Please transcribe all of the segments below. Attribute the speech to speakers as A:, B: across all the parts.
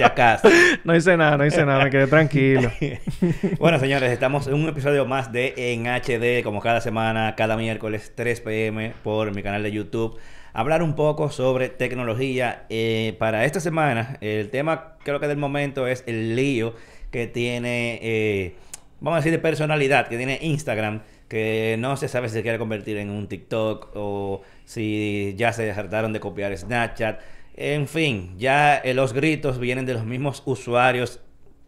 A: si acaso.
B: No hice nada, no hice nada, me quedé tranquilo.
A: bueno, señores, estamos en un episodio más de En HD, como cada semana, cada miércoles 3 pm por mi canal de YouTube. Hablar un poco sobre tecnología. Eh, para esta semana, el tema creo que del momento es el lío que tiene, eh, vamos a decir, de personalidad, que tiene Instagram que no se sabe si se quiere convertir en un TikTok o si ya se hartaron de copiar Snapchat. En fin, ya eh, los gritos vienen de los mismos usuarios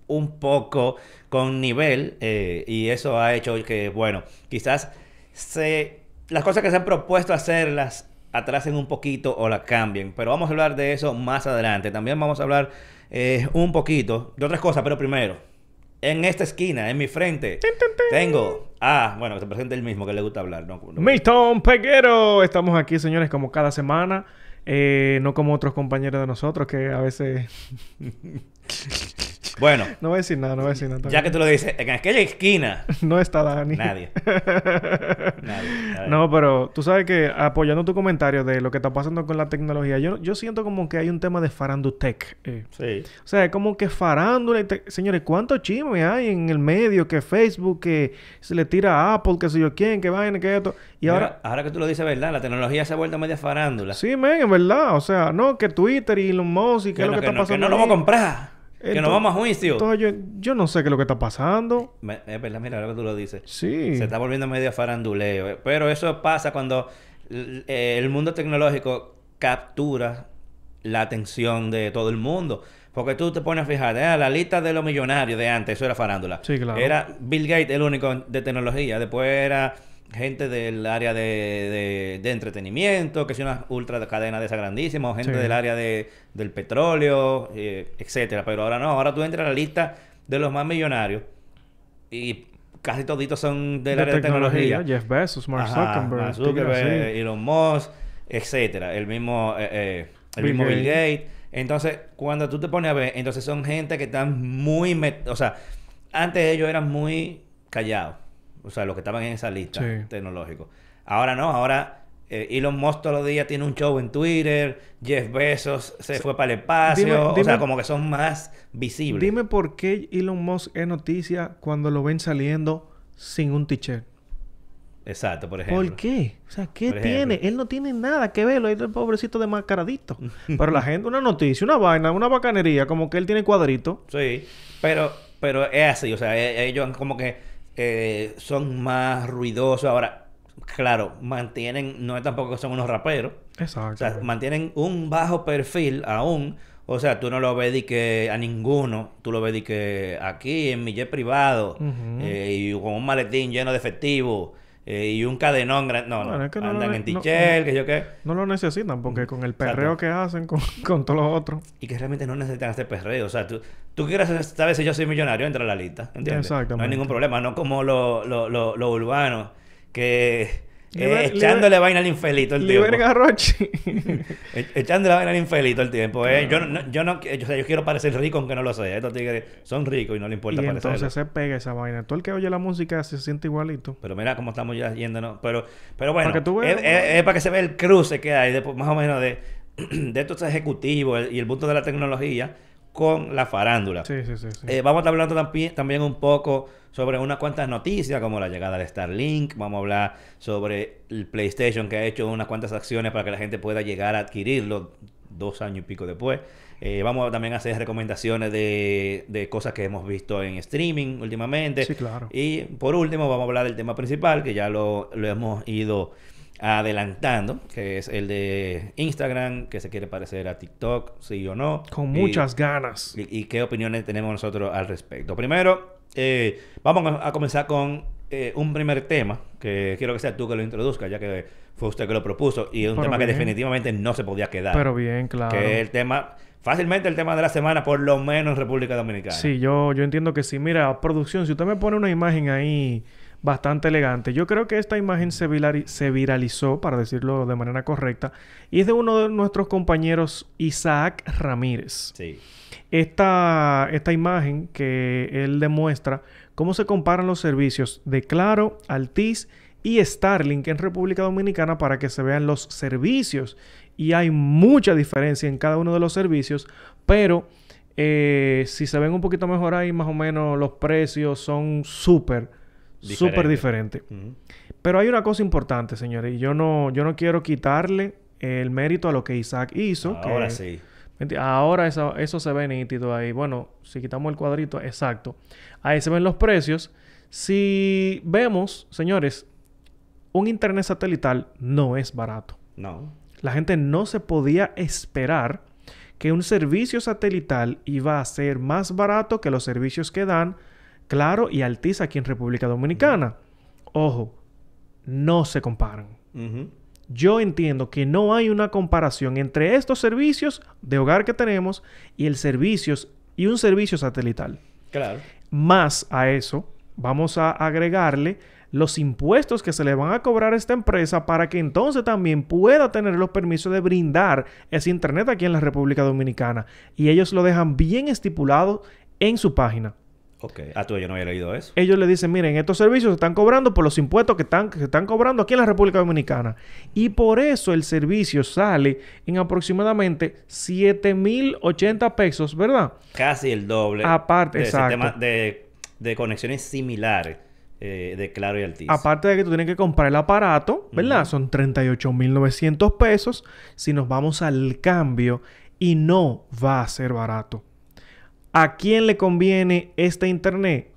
A: un poco con nivel eh, y eso ha hecho que, bueno, quizás se, las cosas que se han propuesto hacerlas atrasen un poquito o la cambien, pero vamos a hablar de eso más adelante. También vamos a hablar eh, un poquito de otras cosas, pero primero, en esta esquina, en mi frente, tengo. Ah, bueno, se presenta el mismo que le gusta hablar. No,
B: Milton Peguero. Estamos aquí, señores, como cada semana. Eh, no como otros compañeros de nosotros que a veces.
A: Bueno.
B: No voy a decir nada, no voy a decir nada.
A: Ya que tú lo dices, en aquella esquina.
B: no está Dani.
A: Nadie.
B: Nadie. No, pero tú sabes que apoyando tu comentario de lo que está pasando con la tecnología, yo, yo siento como que hay un tema de farandutec.
A: Eh. Sí.
B: O sea, como que farándula. Señores, ¿cuánto chisme hay en el medio? Que Facebook, que se le tira a Apple, que sé yo quién, que vaina, que esto. Y ahora...
A: Ahora que tú lo dices, ¿verdad? La tecnología se ha vuelto media farándula.
B: Sí, men, en verdad. O sea, no, que Twitter y Elon Musk y qué es lo que, está pasando.
A: Que no lo vamos a comprar que nos vamos a juicio.
B: Entonces yo, no sé qué es lo que está pasando.
A: es verdad, mira lo que tú lo dices.
B: Sí.
A: Se está volviendo medio faranduleo. Eh. Pero eso pasa cuando eh, el mundo tecnológico captura la atención de todo el mundo. Porque tú te pones a fijar, eh, la lista de los millonarios de antes, eso era farándula.
B: Sí, claro.
A: Era Bill Gates el único de tecnología. Después era gente del área de, de, entretenimiento, que es una ultra cadena de esa grandísima, o gente del área de, del petróleo, eh, etcétera. Pero ahora no, ahora tú entras a la lista de los más millonarios y casi toditos son del área de tecnología.
B: Jeff Bezos, Mark Zuckerberg,
A: Zuckerberg Elon Musk, etcétera. El mismo, eh, eh, el mismo Bill Gates. Entonces, cuando tú te pones a ver, entonces son gente que están muy... O sea, antes ellos eran muy callados o sea, los que estaban en esa lista tecnológico. Ahora no, ahora eh, Elon Musk todos los días tiene un show en Twitter, Jeff Bezos se fue para el espacio, o sea, como que son más visibles.
B: Dime por qué Elon Musk es noticia cuando lo ven saliendo sin un t-shirt.
A: Exacto, por ejemplo.
B: ¿Por qué? O sea, ¿qué tiene? Él no tiene nada que verlo. Él es el pobrecito de mascaradito. pero la gente, una noticia, una vaina, una bacanería, como que él tiene cuadrito.
A: Sí, pero, pero es así. O sea, e, ellos como que eh, son más ruidosos. Ahora, claro, mantienen, no es tampoco que son unos raperos.
B: Exacto.
A: O sea, mantienen un bajo perfil aún. O sea, tú no lo ves de que a ninguno, tú lo ves de que aquí en mi jet privado eh, y con un maletín lleno de efectivo eh, y un cadenón grande. No, no. Andan en tichel, que yo qué.
B: No lo necesitan porque con el perreo que hacen con, con todos los otros.
A: Y que realmente no necesitan este perreo. O sea, tú, tú quieres saber si yo soy millonario, entra a la lista. ¿Entiendes? No hay ningún problema. No como los lo, lo, lo urbanos que eh, echándole vaina al infelito el tiempo. e echándole vaina al infelito el tiempo. Eh. Yo, no, yo no, yo, o sea, yo quiero parecer rico aunque no lo sé. Estos tigres son ricos y no le importa
B: y entonces se pega esa vaina. Todo el que oye la música se siente igualito.
A: Pero mira cómo estamos ya yéndonos. Pero, pero bueno, es, para que se vea el cruce que hay, de, más o menos, de, de estos ejecutivos y el punto de la tecnología con la farándula.
B: Sí, sí, sí.
A: Eh, vamos a estar hablando también, también un poco sobre unas cuantas noticias, como la llegada de Starlink. Vamos a hablar sobre el PlayStation, que ha hecho unas cuantas acciones para que la gente pueda llegar a adquirirlo dos años y pico después. Eh, vamos también a hacer recomendaciones de, de, cosas que hemos visto en streaming últimamente.
B: Sí, claro.
A: Y por último, vamos a hablar del tema principal, que ya lo, lo hemos ido adelantando, que es el de Instagram, que se quiere parecer a TikTok, sí o no.
B: Con muchas ganas.
A: Y, qué opiniones tenemos nosotros al respecto. Primero, eh, vamos a, comenzar con eh, un primer tema, que quiero que sea tú que lo introduzcas, ya que fue usted que lo propuso, y es un tema que definitivamente no se podía quedar.
B: Pero bien, claro.
A: Que es el tema fácilmente el tema de la semana, por lo menos en República Dominicana.
B: Sí, yo, yo entiendo que sí. Mira, producción, si usted me pone una imagen ahí bastante elegante. Yo creo que esta imagen se, se, viralizó, para decirlo de manera correcta, y es de uno de nuestros compañeros, Isaac Ramírez.
A: Sí.
B: Esta, esta imagen que él demuestra cómo se comparan los servicios de Claro, Altis y Starlink en República Dominicana para que se vean los servicios. Y hay mucha diferencia en cada uno de los servicios, pero Eh, si se ven un poquito mejor ahí, más o menos los precios son súper, súper diferentes. Pero hay una cosa importante, señores, y yo no, yo no quiero quitarle el mérito a lo que Isaac hizo.
A: Ahora sí.
B: Ahora eso, eso se ve nítido ahí. Bueno, si quitamos el cuadrito, exacto. Ahí se ven los precios. Si vemos, señores, un internet satelital no es barato.
A: No.
B: La gente no se podía esperar que un servicio satelital iba a ser más barato que los servicios que dan Claro y Altiz aquí en República Dominicana. Ojo, no se comparan. Yo entiendo que no hay una comparación entre estos servicios de hogar que tenemos y el servicios y un servicio satelital.
A: Claro.
B: Más a eso, vamos a agregarle los impuestos que se le van a cobrar a esta empresa para que entonces también pueda tener los permisos de brindar ese internet aquí en la República Dominicana. Y ellos lo dejan bien estipulado en su página.
A: Ok. Ah, tú yo no había leído eso.
B: Ellos le dicen, miren, estos servicios se están cobrando por los impuestos que están, que están cobrando aquí en la República Dominicana. Y por eso el servicio sale en aproximadamente 7.080 pesos, ¿verdad?
A: Casi el doble.
B: Aparte,
A: de
B: exacto.
A: de, de conexiones similares. Eh, de Claro y Altiz.
B: Aparte de que tú tienes que comprar el aparato, ¿verdad? Son 38.900 pesos si nos vamos al cambio y no va a ser barato. ¿A quién le conviene este internet?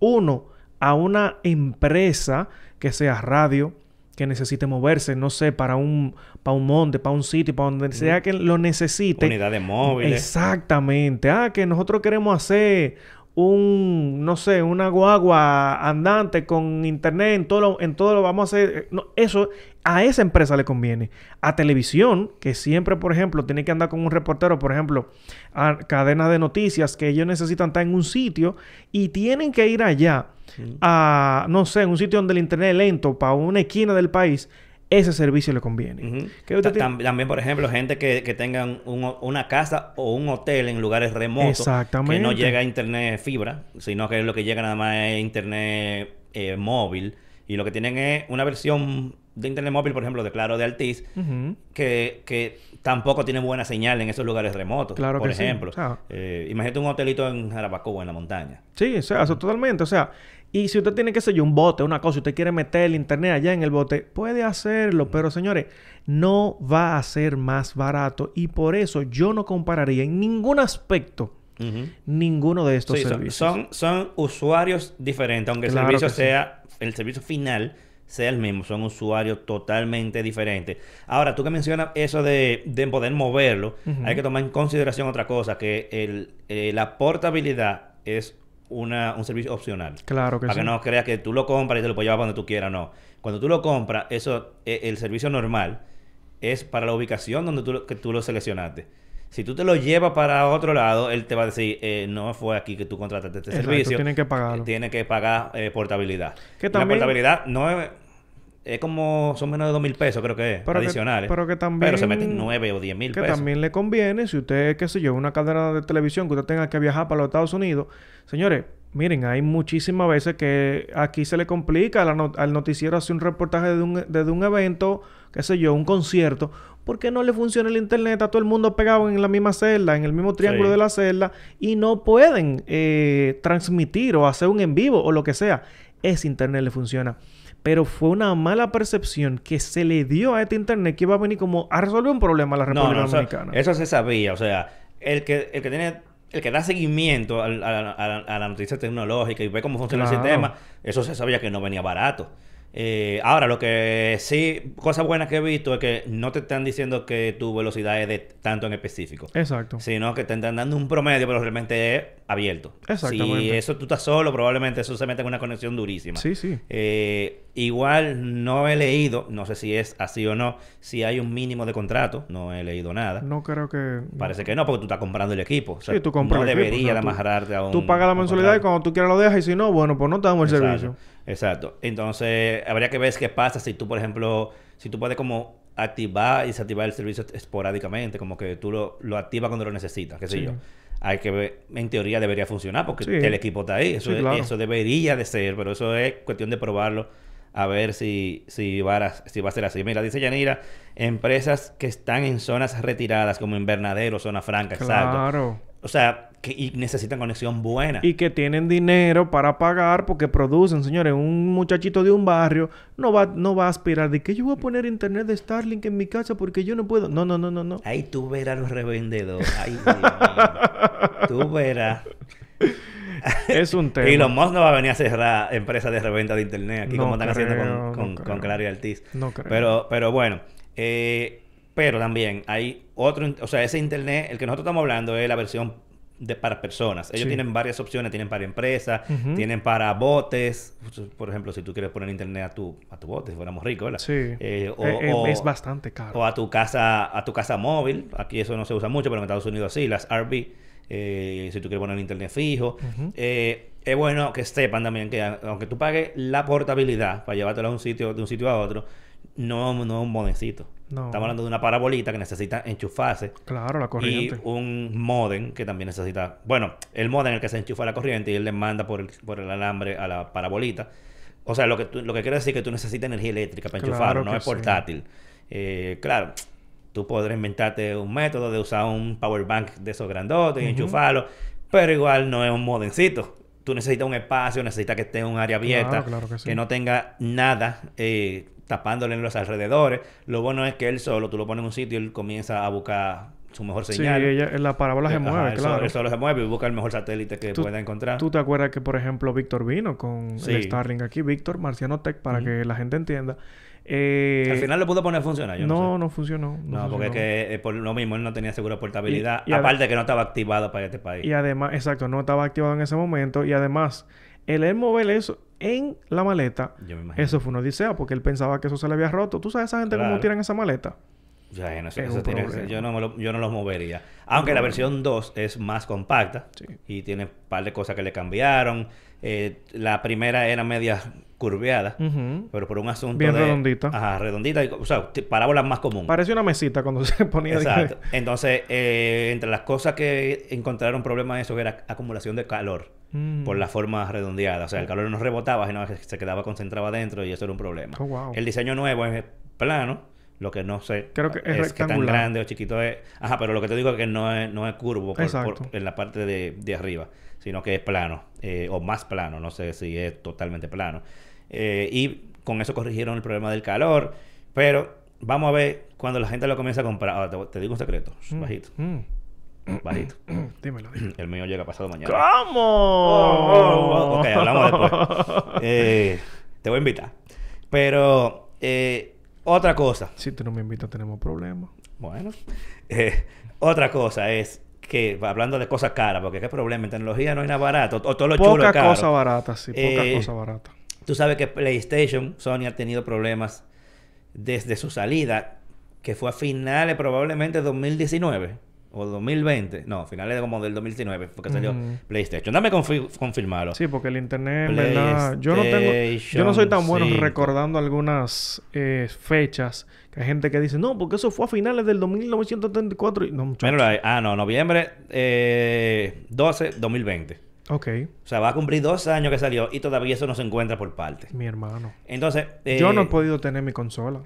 B: Uno, a una empresa que sea radio, que necesite moverse, no sé, para un, para un monte, para un sitio, para donde sea que lo necesite.
A: Unidades móviles.
B: Exactamente. Ah, que nosotros queremos hacer un, no sé, una guagua andante con internet, en todo lo, en todo lo vamos a hacer. Eh, no, eso a esa empresa le conviene. A televisión, que siempre, por ejemplo, tiene que andar con un reportero, por ejemplo, a cadenas de noticias, que ellos necesitan estar en un sitio y tienen que ir allá a, no sé, en un sitio donde el internet es lento, para una esquina del país ese servicio le conviene.
A: También, por ejemplo, gente que, que tengan una casa o un hotel en lugares remotos.
B: Exactamente.
A: Que no llega a internet fibra, sino que lo que llega nada más es internet eh, móvil. Y lo que tienen es una versión de internet móvil, por ejemplo, de Claro de Altiz, que, que, tampoco tiene buena señal en esos lugares remotos.
B: Claro
A: por
B: que
A: ejemplo. Eh, imagínate un hotelito en Jarabacoa, en la montaña.
B: Sí, o sea, eso totalmente. O sea, y si usted tiene, que ser yo, un bote, una cosa, usted quiere meter el internet allá en el bote, puede hacerlo. Pero señores, no va a ser más barato. Y por eso yo no compararía en ningún aspecto ninguno de estos servicios.
A: Son, son, usuarios diferentes, aunque el servicio sea, el servicio final sea el mismo, son usuarios totalmente diferentes. Ahora, tú que mencionas eso de, de poder moverlo, hay que tomar en consideración otra cosa, que el, eh, la portabilidad es una, un servicio opcional.
B: Claro que
A: Para
B: sí.
A: que no creas que tú lo compras y te lo puedes llevar donde tú quieras, no. Cuando tú lo compras, eso, e, el servicio normal es para la ubicación donde tú, que tú lo seleccionaste. Si tú te lo llevas para otro lado, él te va a decir, eh, no fue aquí que tú contrataste este servicio.
B: Tienen que pagarlo.
A: Tiene que pagar eh, portabilidad.
B: Que también...
A: La portabilidad no es es como son menos de dos mil pesos, creo que es,
B: pero
A: adicionales.
B: pero que también.
A: Pero se meten nueve o diez mil pesos.
B: Que también le conviene, si usted, qué sé yo, una cadena de televisión que usted tenga que viajar para los Estados Unidos. Señores, miren, hay muchísimas veces que aquí se le complica al noticiero hacer un reportaje de un, de un evento, qué sé yo, un concierto. ¿Por qué no le funciona el internet a todo el mundo pegado en la misma celda, en el mismo triángulo de la celda, y no pueden eh, transmitir o hacer un en vivo o lo que sea? Ese internet le funciona pero fue una mala percepción que se le dio a este internet que iba a venir como a resolver un problema a la República Dominicana.
A: Eso, se sabía, o sea, el que, el que tiene el que da seguimiento a, la noticia tecnológica y ve cómo funciona el sistema, eso se sabía que no venía barato. Eh, ahora, lo que sí, cosas buenas que he visto es que no te están diciendo que tu velocidad es de tanto en específico.
B: Exacto.
A: Sino que te están dando un promedio, pero realmente es abierto.
B: Exactamente.
A: Si eso tú estás solo, probablemente eso se mete en una conexión durísima.
B: Sí, sí.
A: Eh, igual no he leído, no sé si es así o no, si hay un mínimo de contrato. No he leído nada.
B: No creo que.
A: Parece que no, porque tú estás comprando el equipo.
B: sí, tú compras
A: no
B: el
A: debería
B: de
A: amarrarte a un.
B: Tú pagas la mensualidad y cuando tú quieras lo dejas y si no, bueno, pues no te damos el servicio.
A: Exacto. Entonces, habría que ver qué pasa si tú, por ejemplo, si tú puedes como activar y desactivar el servicio esporádicamente, como que tú lo, lo activas cuando lo necesitas, qué sé yo. Hay que ver, en teoría debería funcionar porque el equipo está ahí, eso, eso debería de ser, pero eso es cuestión de probarlo a ver si, si, va a, si va a ser así. Mira, dice Yanira, empresas que están en zonas retiradas como Invernadero, Zona Franca,
B: claro.
A: O sea, que, y necesitan conexión buena.
B: Y que tienen dinero para pagar porque producen, señores. Un muchachito de un barrio no va, no va a aspirar de que yo voy a poner internet de Starlink en mi casa porque yo no puedo. No, no, no, no, no.
A: Ahí tú verás los revendedores. Ay. Tú verás.
B: Es un tema.
A: Y los Musk no va a venir a cerrar empresas de reventa de internet aquí
B: No
A: como están haciendo
B: creo,
A: con,
B: no
A: con, con Claro y Altiz.
B: No creo.
A: Pero, pero bueno, eh, pero también hay otro, o sea, ese internet, el que nosotros estamos hablando es la versión de para personas. Ellos
B: Sí.
A: tienen varias opciones, tienen para empresas, tienen para botes. Por ejemplo, si tú quieres poner internet a tu, a tu bote, si fuéramos ricos, ¿verdad?
B: Sí.
A: Eh, o,
B: Eh, eh,
A: o-
B: es bastante caro.
A: o a tu casa, a tu casa móvil. Aquí eso no se usa mucho, pero en Estados Unidos sí, las RV. eh, si tú quieres poner internet fijo. Eh, es bueno que sepan también que aunque tú pagues la portabilidad para llevártelo a un sitio, de un sitio a otro, no, no es un modemcito.
B: No.
A: Estamos hablando de una parabolita que necesita enchufarse.
B: Claro, la
A: Y
B: corriente.
A: un modem que también necesita. Bueno, el modem en el que se enchufa la corriente y él le manda por el, por el alambre a la parabolita. O sea, lo que, tú- lo que quiere decir es que tú necesitas energía eléctrica para
B: Claro
A: enchufarlo, no
B: que
A: es
B: sí.
A: portátil. Eh, claro, tú podrás inventarte un método de usar un power bank de esos grandotes y
B: Ujú.
A: enchufarlo, pero igual no es un modemcito. Tú necesitas un espacio, necesitas que esté en un área abierta,
B: Claro, claro que sí.
A: no tenga nada eh, tapándole en los alrededores. Lo bueno es que él solo, tú lo pones en un sitio y él comienza a buscar su mejor
B: Sí,
A: señal.
B: ella, la parábola se
A: Ajá,
B: mueve,
A: solo-
B: claro.
A: él solo se mueve y busca el mejor satélite que pueda encontrar.
B: ¿Tú te acuerdas que, por ejemplo, Víctor vino con
A: Sí.
B: el Starlink aquí? Víctor, Marciano Tech, para que la gente entienda. Eh,
A: Al final lo pudo poner a funcionar. Yo no,
B: no,
A: sé.
B: no funcionó.
A: No, porque es que eh, por lo mismo él no tenía seguro de portabilidad.
B: Y- y
A: aparte que no estaba activado para este país.
B: Y además, exacto, no estaba activado en ese momento. Y además, el él mover eso en la maleta,
A: Yo me imagino.
B: eso fue una odisea, porque él pensaba que eso se le había roto. ¿Tú sabes esa gente cómo tiran esa maleta?
A: Ya, no
B: Es
A: eso tiene- yo, no me lo, yo no los movería. Aunque la versión 2 es más compacta
B: Sí.
A: y tiene un par de cosas que le cambiaron. Eh, la primera era media curveada, pero por un asunto
B: Bien
A: de...
B: redondita.
A: Ajá, redondita. y- o sea, parábola más común.
B: Parece una mesita cuando se ponía... de
A: Exacto. Entonces, eh, entre las cosas que encontraron problema en eso era acumulación de calor
B: Mm.
A: por la forma redondeada. O sea, el calor no rebotaba, sino que se quedaba concentrado adentro y eso era un problema.
B: Oh, wow.
A: El diseño nuevo es plano. Lo que no sé
B: Creo que es
A: qué tan
B: rectangular.
A: grande o chiquito es. Ajá, pero lo que te digo es que no es, no es curvo por-
B: Exacto.
A: por- en la parte de, de arriba, sino que es plano eh, o más plano. No sé si es totalmente plano. Eh, y con eso corrigieron el problema del calor. Pero vamos a ver cuando la gente lo comienza a comprar. Ahora, te, te digo un secreto,
B: Mm.
A: bajito,
B: Mm.
A: Bajito.
B: Dímelo, dímelo.
A: El mío llega pasado mañana.
B: ¿Cómo?
A: Oh, ok, hablamos después. Eh, te voy a invitar. Pero eh, otra cosa.
B: Si tú no me invitas, tenemos problemas.
A: Bueno, eh, otra cosa es que hablando de cosas caras, porque qué problema en tecnología no hay nada barato, o todo lo chulo es caro.
B: cosa barata, sí. Poca cosa barata.
A: Tú sabes que PlayStation, Sony ha tenido problemas desde su salida, que fue a finales probablemente de 2019 o 2020. No, finales como del 2019 porque salió. PlayStation. Dame confi- confirmarlo.
B: Sí, porque el internet, verdad, yo no tengo, yo no soy tan bueno recordando algunas eh, fechas que hay gente que dice, no, porque eso fue a finales del 1974 y no, muchacho.
A: Míralo ahí. Ah, no, noviembre eh, 12, 2020.
B: Ok,
A: O sea, va a cumplir dos años que salió y todavía eso no se encuentra por parte.
B: mi hermano.
A: Entonces, eh,
B: yo no he podido tener mi consola.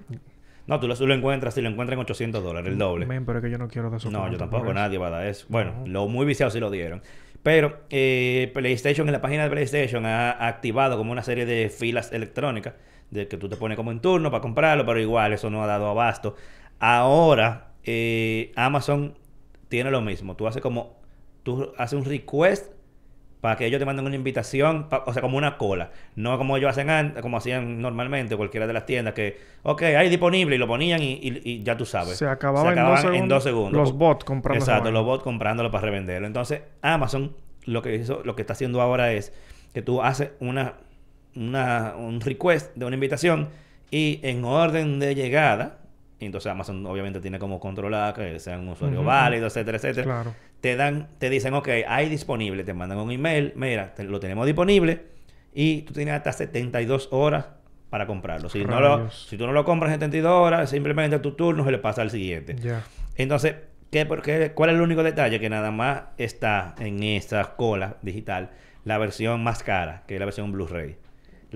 A: No, tú lo, lo encuentras, si lo encuentras en 800 dólares, el doble.
B: Men, pero es que yo no quiero eso.
A: No, yo tampoco,
B: eso.
A: nadie va a dar eso. Bueno,
B: No.
A: lo muy viciado sí lo dieron. Pero eh, PlayStation, en la página de PlayStation, ha activado como una serie de filas electrónicas de que tú te pones como en turno para comprarlo, pero igual eso no ha dado abasto. Ahora, eh, Amazon tiene lo mismo. Tú haces como, tú haces un request para que ellos te manden una invitación, pa- o sea, como una cola. No como ellos hacen antes, como hacían normalmente cualquiera de las tiendas, que, ok, hay disponible y lo ponían y, y- y ya tú sabes.
B: Se acababa en dos
A: acababan en dos segundos.
B: Los bots comprando
A: Exacto, los bots comprándolo para revenderlo. Entonces, Amazon lo que hizo, lo que está haciendo ahora es que tú haces una, una un request de una invitación y en orden de llegada, y entonces Amazon obviamente tiene como controlar que sea un usuario válido, etcétera, etcétera.
B: Claro.
A: Te dan, te dicen, ok, hay disponible, te mandan un email, mira, te- lo tenemos disponible y tú tienes hasta 72 horas para comprarlo. Si, no lo, si tú no lo compras en 72 horas, simplemente tu turno se le pasa al siguiente.
B: Ya.
A: Entonces, ¿qué, por qué- ¿cuál es el único detalle? Que nada más está en esta cola digital la versión más cara, que es la versión Blu-ray.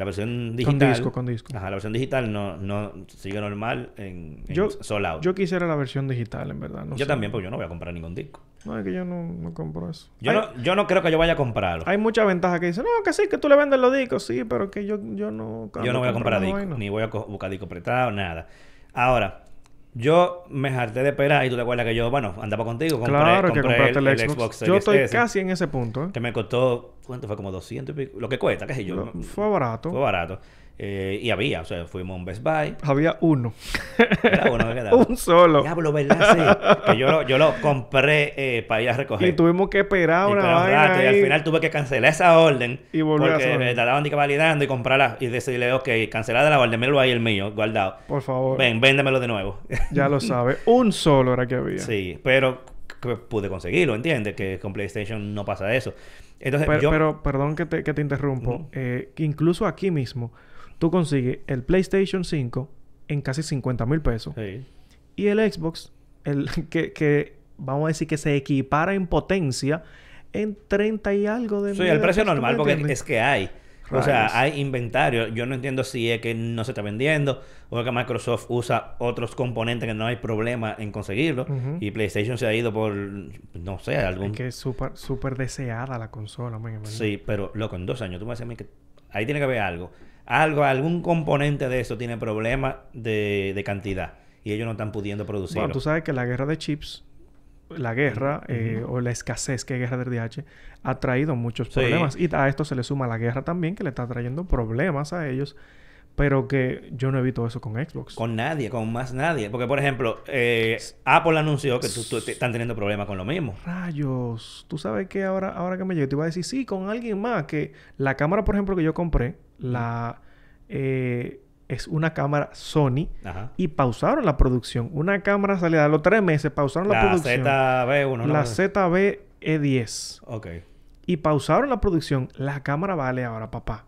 A: La versión digital.
B: disco, con disco.
A: Ajá, la versión digital no, no sigue normal en, en
B: Yo,
A: sold out.
B: yo quisiera la versión digital, en verdad. no
A: Yo
B: sé.
A: también, porque yo no voy a comprar ningún disco.
B: No, es que yo no, no compro eso.
A: Yo,
B: hay,
A: no, yo no creo que yo vaya a comprarlo.
B: hay mucha ventaja que dicen, no, que sí, que tú le vendes los discos, sí, pero que yo, yo no...
A: Yo no voy a comprar
B: discos.
A: ni voy a buscar discos prestados, nada. Ahora, yo me harté de esperar y tú te acuerdas que yo, bueno, andaba contigo, compré,
B: Claro que
A: compré
B: compraste
A: el,
B: el, Xbox.
A: Xbox
B: yo estoy
A: S,
B: casi en ese punto, ¿eh?
A: que me costó, ¿cuánto fue? Como 200 y pico, lo que cuesta, qué sé yo.
B: Lo- Fue barato.
A: Fue barato. Eh, y había, o sea, fuimos a un Best Buy.
B: Había uno.
A: Era uno que
B: un solo.
A: Diablo, ¿verdad? Sí. Que yo, lo- yo lo compré eh, para ir a recoger.
B: Y tuvimos que esperar una vaina
A: y al final tuve que cancelar esa orden.
B: Y volver a
A: porque
B: hacer.
A: me la daban de que validando y comprarla y decirle, ok, cancelada la orden, míralo ahí el mío, guardado.
B: Por favor.
A: Ven, véndemelo de nuevo.
B: Ya lo sabe. Un solo era que había.
A: sí, pero pude conseguirlo, ¿entiendes? Que con PlayStation no pasa eso. Entonces,
B: Pero,
A: yo...
B: pero, perdón que te, que te interrumpo. Eh, incluso aquí mismo, tú consigues el PlayStation 5 en casi 50 mil pesos.
A: Sí.
B: Y el Xbox, el que, que vamos a decir que se equipara en potencia en 30 y algo de
A: Sí,
B: mil
A: el precio
B: pesos, ¿tú
A: normal, porque es que hay. O sea, hay inventario. Yo no entiendo si es que no se está vendiendo o que Microsoft usa otros componentes que no hay problema en conseguirlo. Y PlayStation se ha ido por, no sé, algún...
B: Es que es súper súper deseada la consola, man, verdad.
A: Sí, pero loco, en dos años tú me decías a mí que ahí tiene que haber algo. Algo, algún componente de eso tiene problema de, de cantidad. Y ellos no están pudiendo producirlo.
B: Bueno, tú sabes que la guerra de chips, la guerra eh, o la escasez que hay guerra del DH ha traído muchos
A: Sí.
B: problemas. Y a esto se le suma la guerra también, que le está trayendo problemas a ellos. Pero que yo no he visto eso con Xbox.
A: Con nadie, con más nadie. Porque, por ejemplo, eh, Apple anunció que tú, tú- te- están teniendo problemas con lo mismo.
B: Rayos. Tú sabes que ahora, ahora que me llegue, te iba a decir, sí, con alguien más. Que la cámara, por ejemplo, que yo compré, la eh, es una cámara Sony.
A: Ajá.
B: Y pausaron la producción. Una cámara salida a los tres meses, pausaron la,
A: La
B: producción.
A: ZB1, ¿no?
B: la ZB E10.
A: Ok.
B: Y pausaron la producción. La cámara vale ahora, papá.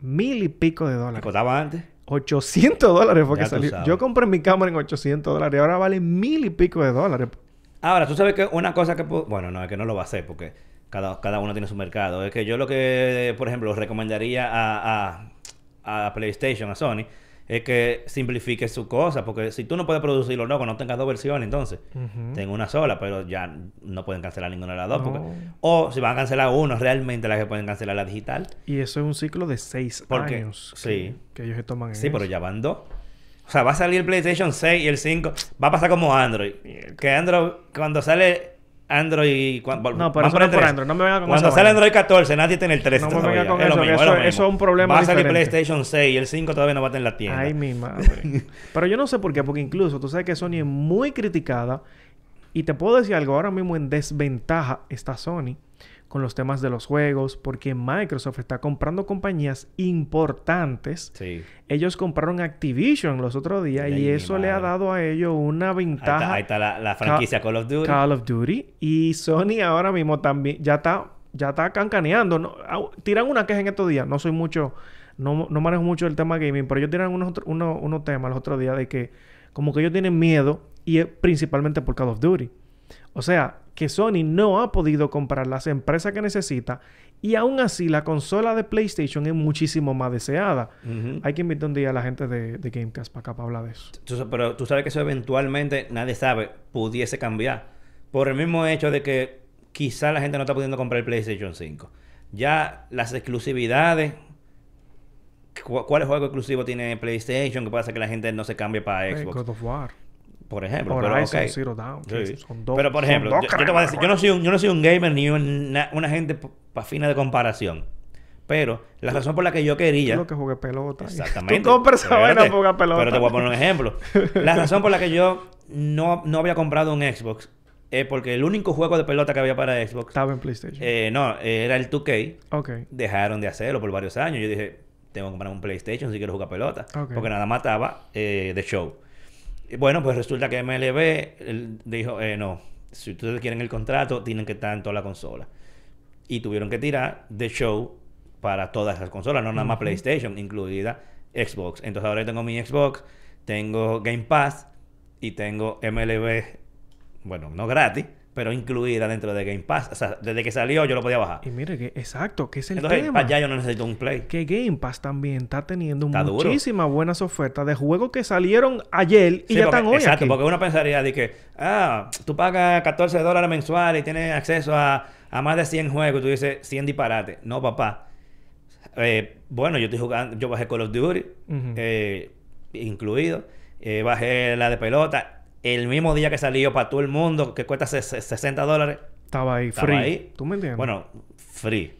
B: Mil y pico de
A: ¿Qué
B: dólares.
A: costaba antes?
B: 800 dólares fue
A: Ya
B: que
A: tú
B: salió.
A: sabes.
B: Yo compré mi cámara en 800 dólares. Ahora vale mil y pico de dólares.
A: Ahora, tú sabes que una cosa que... Bueno, no, es que no lo va a hacer porque cada, cada uno tiene su mercado. Es que yo lo que, por ejemplo, recomendaría a, a, a PlayStation, a Sony, es que simplifique su cosa. Porque si tú no puedes producirlo, no, no tengas dos versiones, entonces. Tengo una sola, pero ya no pueden cancelar ninguna de las dos.
B: No.
A: porque- O si van a cancelar uno, realmente la que pueden cancelar la digital.
B: Y eso es un ciclo de seis
A: Porque-
B: años.
A: Sí.
B: Que ellos se toman en
A: Sí, pero ya van dos. O sea, va a salir el PlayStation 6 y el 5. Va a pasar como Android. Que Android, cuando sale Android.
B: No, pero eso no es por
A: 3.
B: Android. No me venga con
A: Cuando sale. Android 14, nadie tiene el 13
B: No me venga con
A: Es
B: eso,
A: mismo,
B: que
A: es
B: eso- eso es un problema
A: Va a salir. PlayStation 6 y el 5 todavía no va a en la tienda.
B: Ay, mi madre. Pero yo no sé por qué, porque incluso tú sabes que Sony es muy criticada. Y te puedo decir algo, ahora mismo en desventaja está Sony con los temas de los juegos, porque Microsoft está comprando compañías importantes.
A: Sí.
B: Ellos compraron Activision los otros días y eso le ha
A: madre.
B: dado a ellos una
A: Ahí
B: ventaja.
A: está, ahí está la, la franquicia Call of Duty.
B: Call of Duty. Y Sony ahora mismo también ya está, ya está cancaneando. No, au- tiran una queja en estos días. No soy mucho, no, no manejo mucho el tema gaming, pero ellos tiran unos, unos, unos temas los otros días de que como que ellos tienen miedo y es principalmente por Call of Duty. O sea, que Sony no ha podido comprar las empresas que necesita y aún así la consola de PlayStation es muchísimo más deseada. Hay que invitar un día a la gente de, de Gamecast para acá para hablar de eso.
A: Tú pero tú sabes que eso eventualmente, nadie sabe, pudiese cambiar. Por el mismo hecho de que quizá la gente no está pudiendo comprar el PlayStation 5. Ya las exclusividades, cu- ¿cuál juego exclusivo tiene PlayStation? Que puede hacer que la gente no se cambie para
B: Eh,
A: Xbox.
B: God of War.
A: Por ejemplo. pero.
B: Zero
A: Sí.
B: son dos-
A: pero por ejemplo, yo, yo te voy a decir, yo no soy un, yo no soy un gamer ni una, una gente para fines de comparación. Pero la razón por la que yo quería...
B: Tú lo que jugué pelota.
A: Exactamente.
B: Tú compras pelota.
A: Pero te voy a poner un ejemplo. La razón por la que yo no, no había comprado un Xbox es porque el único juego de pelota que había para Xbox,
B: Estaba en PlayStation.
A: eh, no, era el 2K.
B: ok.
A: Dejaron de hacerlo por varios años. Yo dije, tengo que comprar un PlayStation si quiero jugar pelota. Porque nada más estaba eh, de show. Bueno, pues resulta que MLB dijo, eh, no, si ustedes quieren el contrato, tienen que estar en toda la consola. Y tuvieron que tirar de show para todas las consolas, no nada más. PlayStation, incluida Xbox. Entonces ahora tengo mi Xbox, tengo Game Pass y tengo MLB, bueno, no gratis, pero incluida dentro de Game Pass. O sea, desde que salió yo lo podía bajar.
B: Y mire que, exacto, que es el
A: Entonces,
B: tema.
A: allá yo no necesito un Play.
B: Que Game Pass también está teniendo
A: Está duro.
B: muchísimas buenas ofertas de juegos que salieron ayer y
A: Sí,
B: ya
A: porque-
B: están hoy
A: Exacto,
B: aquí.
A: porque uno pensaría de que, ah, tú pagas 14 dólares mensuales y tienes acceso a, a más de 100 juegos y tú dices 100 disparates. No, papá. Eh, bueno, yo estoy jugando, yo bajé Call of Duty, eh, incluido. Eh, bajé la de pelota. El mismo día que salió para todo el mundo, que cuesta ses- 60 dólares.
B: Estaba ahí,
A: Estaba
B: free.
A: ahí.
B: ¿Tú me entiendes?
A: Bueno, free.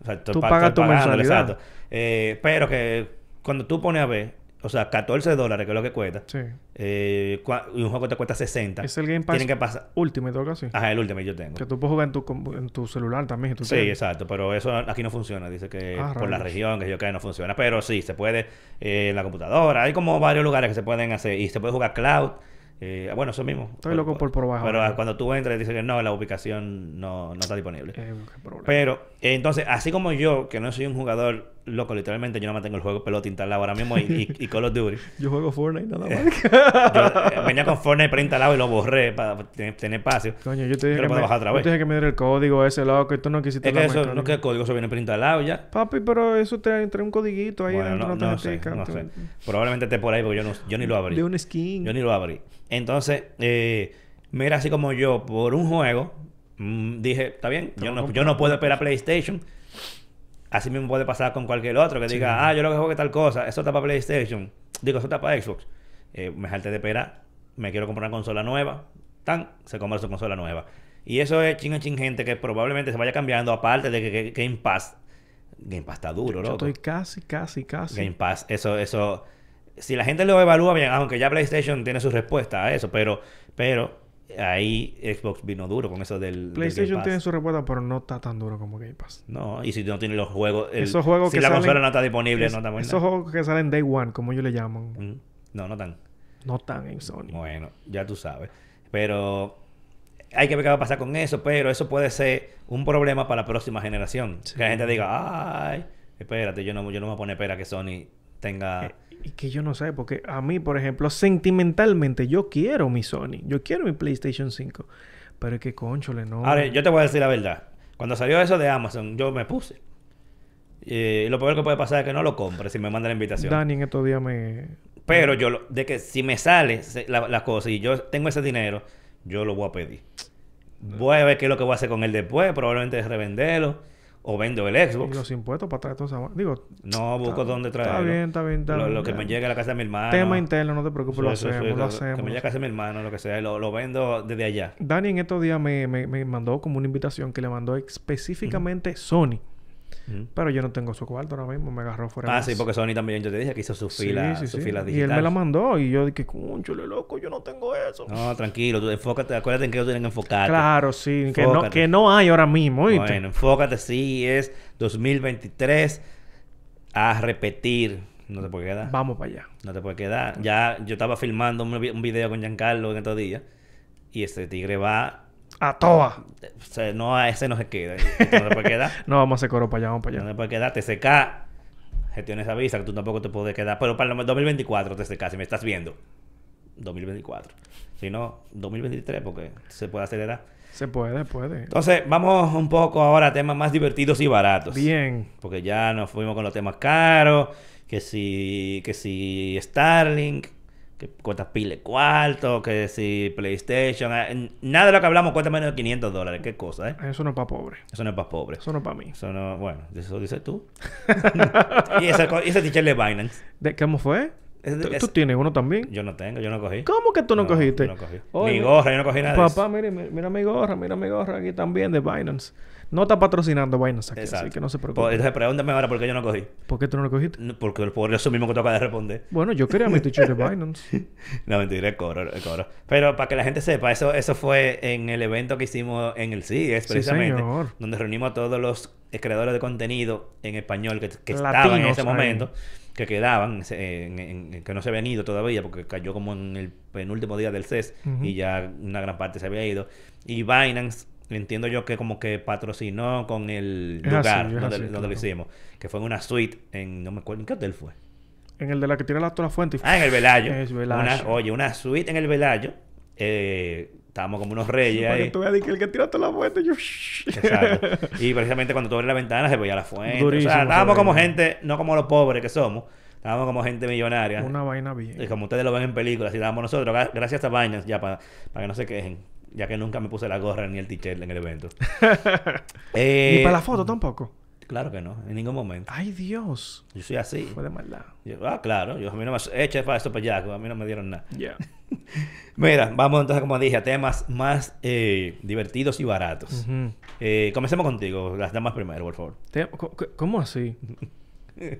A: O sea,
B: Tú
A: pa-
B: pagas tu mensualidad.
A: exacto. Eh, pero que cuando tú pones a ver, o sea, 14 dólares, que es lo que cuesta,
B: Sí.
A: eh, y un juego te cuesta 60.
B: Es el Game Pass
A: Tienen que pasar.
B: Ultimate algo así.
A: Ajá, el último yo tengo.
B: Que tú puedes jugar en tu, en tu celular también. si tú
A: Sí,
B: quieres.
A: exacto, pero eso aquí no funciona. Dice que
B: Ah,
A: por la región, que yo que no funciona. Pero sí, se puede eh, en la computadora. Hay como varios lugares que se pueden hacer. Y se puede jugar cloud. Eh, bueno, eso mismo.
B: Estoy loco por probar
A: Pero cuando tú entres, dice que no, la ubicación no, no está disponible.
B: Eh, qué.
A: Pero, eh, entonces, así como yo, que no soy un jugador loco, literalmente yo no mantengo el juego pelota instalado ahora mismo y, y- y Call of Duty.
B: Yo juego Fortnite nada más.
A: Yo eh, venía con Fortnite preinstalado y lo borré para tener, tener espacio.
B: Coño, yo te dije que me,
A: bajar otra
B: yo
A: vez.
B: te dije que me diera el código ese loco y tú no quisiste
A: Es que eso,
B: el
A: no
B: código.
A: que el código se viene preinstalado ya.
B: Papi, pero eso trae, trae un codiguito ahí
A: Bueno,
B: dentro
A: no,
B: la
A: no sé, no sé. Probablemente esté por ahí porque yo, no, yo ni lo abrí.
B: De un skin.
A: Yo ni lo abrí. Entonces, eh, mira, así como yo, por un juego, mm, dije, está bien, yo no, yo no puedo esperar PlayStation. Así mismo puede pasar con cualquier otro que diga, ah, yo lo que juego es tal cosa, eso está para PlayStation. Digo, eso está para Xbox. Eh, me jalté de esperar, me quiero comprar una consola nueva. Tan, se compra su consola nueva. Y eso es ching ching gente que probablemente se vaya cambiando, aparte de que, que- que Game Pass. Game Pass está duro,
B: Yo
A: loco.
B: estoy casi, casi, casi.
A: Game Pass, eso, eso. Si la gente lo evalúa bien, aunque ya PlayStation tiene su respuesta a eso, pero, pero ahí Xbox vino duro con eso del. del
B: PlayStation
A: Game Pass.
B: tiene su respuesta, pero no está tan duro como Game Pass.
A: No, y si no tiene los juegos. el-
B: Esos juegos
A: si
B: que
A: la
B: salen-
A: consola no está disponible,
B: Es-
A: no está muy
B: esos juegos que salen Day One, como ellos le llaman,
A: Mm, No, no tan.
B: no están en Sony.
A: Bueno, ya tú sabes. Pero hay que ver qué va a pasar con eso, pero eso puede ser un problema para la próxima generación.
B: Sí.
A: Que la gente diga, ay, espérate, yo no, yo no me voy a poner espera que Sony tenga.
B: Eh, y que yo no sé, porque a mí, por ejemplo, sentimentalmente, yo quiero mi Sony. Yo quiero mi PlayStation 5. Pero es que, conchole, no.
A: Ahora, yo te voy a decir la verdad. Cuando salió eso de Amazon, yo me puse. Eh, lo peor que puede pasar es que no lo compre si me manda la invitación.
B: Dani en estos días me...
A: Pero yo, lo- de que si me sale se- la, la cosa y yo tengo ese dinero, yo lo voy a pedir. Voy a ver qué es lo que voy a hacer con él después. Probablemente es revenderlo. O vendo el
B: Y
A: Xbox.
B: los impuestos para traer toda esa... Digo,
A: No busco
B: Está-
A: dónde
B: está
A: traerlo.
B: bien, está bien, está
A: Lo,
B: bien,
A: lo que me llegue a la casa de mi hermano.
B: tema interno, no te preocupes, lo hacemos, lo
A: Que
B: hacemos.
A: me llegue a casa de mi hermano, lo que sea. Lo, lo vendo desde allá.
B: Dani en estos días me, me, me mandó como una invitación que le mandó específicamente Sony. Pero yo no tengo su cuarto ahora mismo, me agarró fuera.
A: Ah,
B: más.
A: sí, porque Sony también, yo te dije que hizo su fila,
B: sí,
A: su
B: sí.
A: fila
B: Y él
A: digital.
B: me la mandó y yo dije, conchole, loco, yo no tengo eso.
A: No, tranquilo, tú enfócate, acuérdate en que tú tienes que enfocarte.
B: Claro, sí, que no, que no hay ahora mismo, ¿oíste?
A: Bueno, enfócate, sí, es 2023 a repetir. No te puede quedar.
B: Vamos para allá.
A: No te puede quedar. Ya yo estaba filmando un, vi- un video con Giancarlo en estos días y ese tigre va.
B: A toa.
A: O sea, no, a ese no se queda. No te puede quedar.
B: No, vamos a hacer coro para allá, vamos para
A: No
B: allá.
A: te puede quedar. TCK. Gestiones avisa que tú tampoco te puedes quedar. Pero para el 2024, TCK, si me estás viendo. 2024. Si no, 2023, porque se puede acelerar.
B: Se puede, puede.
A: Entonces, vamos un poco ahora a temas más divertidos y baratos.
B: Bien.
A: Porque ya nos fuimos con los temas caros. Que si, que si Starlink, que cuesta pile de cuarto, que si PlayStation. eh, Nada de lo que hablamos cuesta menos de 500 dólares. Qué cosa, ¿eh?
B: Eso no es para pobre.
A: Eso no es para pobres.
B: Eso no es para mí.
A: Eso no, bueno, eso dices tú. y ese, ese teacher de Binance.
B: ¿De cómo fue? ¿Tú, tienes uno también?
A: yo no tengo, yo no cogí.
B: ¿Cómo que tú no, cogiste?
A: yo no cogí.
B: Oye,
A: Ni gorra, yo no cogí nada de eso.
B: Papá, mire, mire, mira mi gorra, mira mi gorra aquí también de Binance. No está patrocinando Binance aquí, así que no se preocupe.
A: Entonces pregúntame ahora por qué yo no cogí.
B: ¿Por qué tú no lo cogiste?
A: No, Porque por eso mismo que toca de responder.
B: Bueno, yo quería mi teacher de Binance.
A: No, mentira, el coro, el coro. Pero para que la gente sepa, eso, eso fue en el evento que hicimos en el CIES,
B: Sí,
A: precisamente.
B: señor.
A: donde reunimos a todos los creadores de contenido en español que, que estaban en ese
B: ahí.
A: momento, que quedaban, se- en- en- en- que no se habían ido todavía, porque cayó como en el penúltimo día del CES y ya una gran parte se había ido. Y Binance, entiendo yo que como que patrocinó con el
B: Es
A: lugar
B: así,
A: donde,
B: así,
A: donde lo hicimos, que fue en una suite en, no me acuerdo, ¿en qué hotel fue?
B: en el de la que tira la, toda la fuente.
A: Ah, en el Velayo.
B: Es Velayo.
A: Una- oye, una suite en el Velayo. Eh, estábamos como unos reyes
B: Para que
A: ahí.
B: tú que el que tiraste la fuente, yo...
A: Exacto. Y precisamente cuando tú abres la ventana se veía la fuente.
B: Durísimo
A: o sea, estábamos como gente, no como los pobres que somos, estábamos como gente millonaria.
B: Una vaina bien.
A: Y como ustedes lo ven en películas, y estábamos nosotros, gra- gracias a vainas, ya para que no se quejen, ya que nunca me puse la gorra ni el t-shirt en el evento. Eh,
B: Ni para la foto tampoco.
A: Claro que no, en ningún momento.
B: Ay, Dios.
A: Yo soy así.
B: Fue de maldad.
A: Yo, ah, claro, yo, a mí no me eché para esto para allá, a mí no me dieron nada.
B: Ya.
A: Mira, vamos entonces, como dije, a temas más eh, divertidos y baratos. Eh, comencemos contigo, las damas primero, por favor.
B: ¿Cómo así?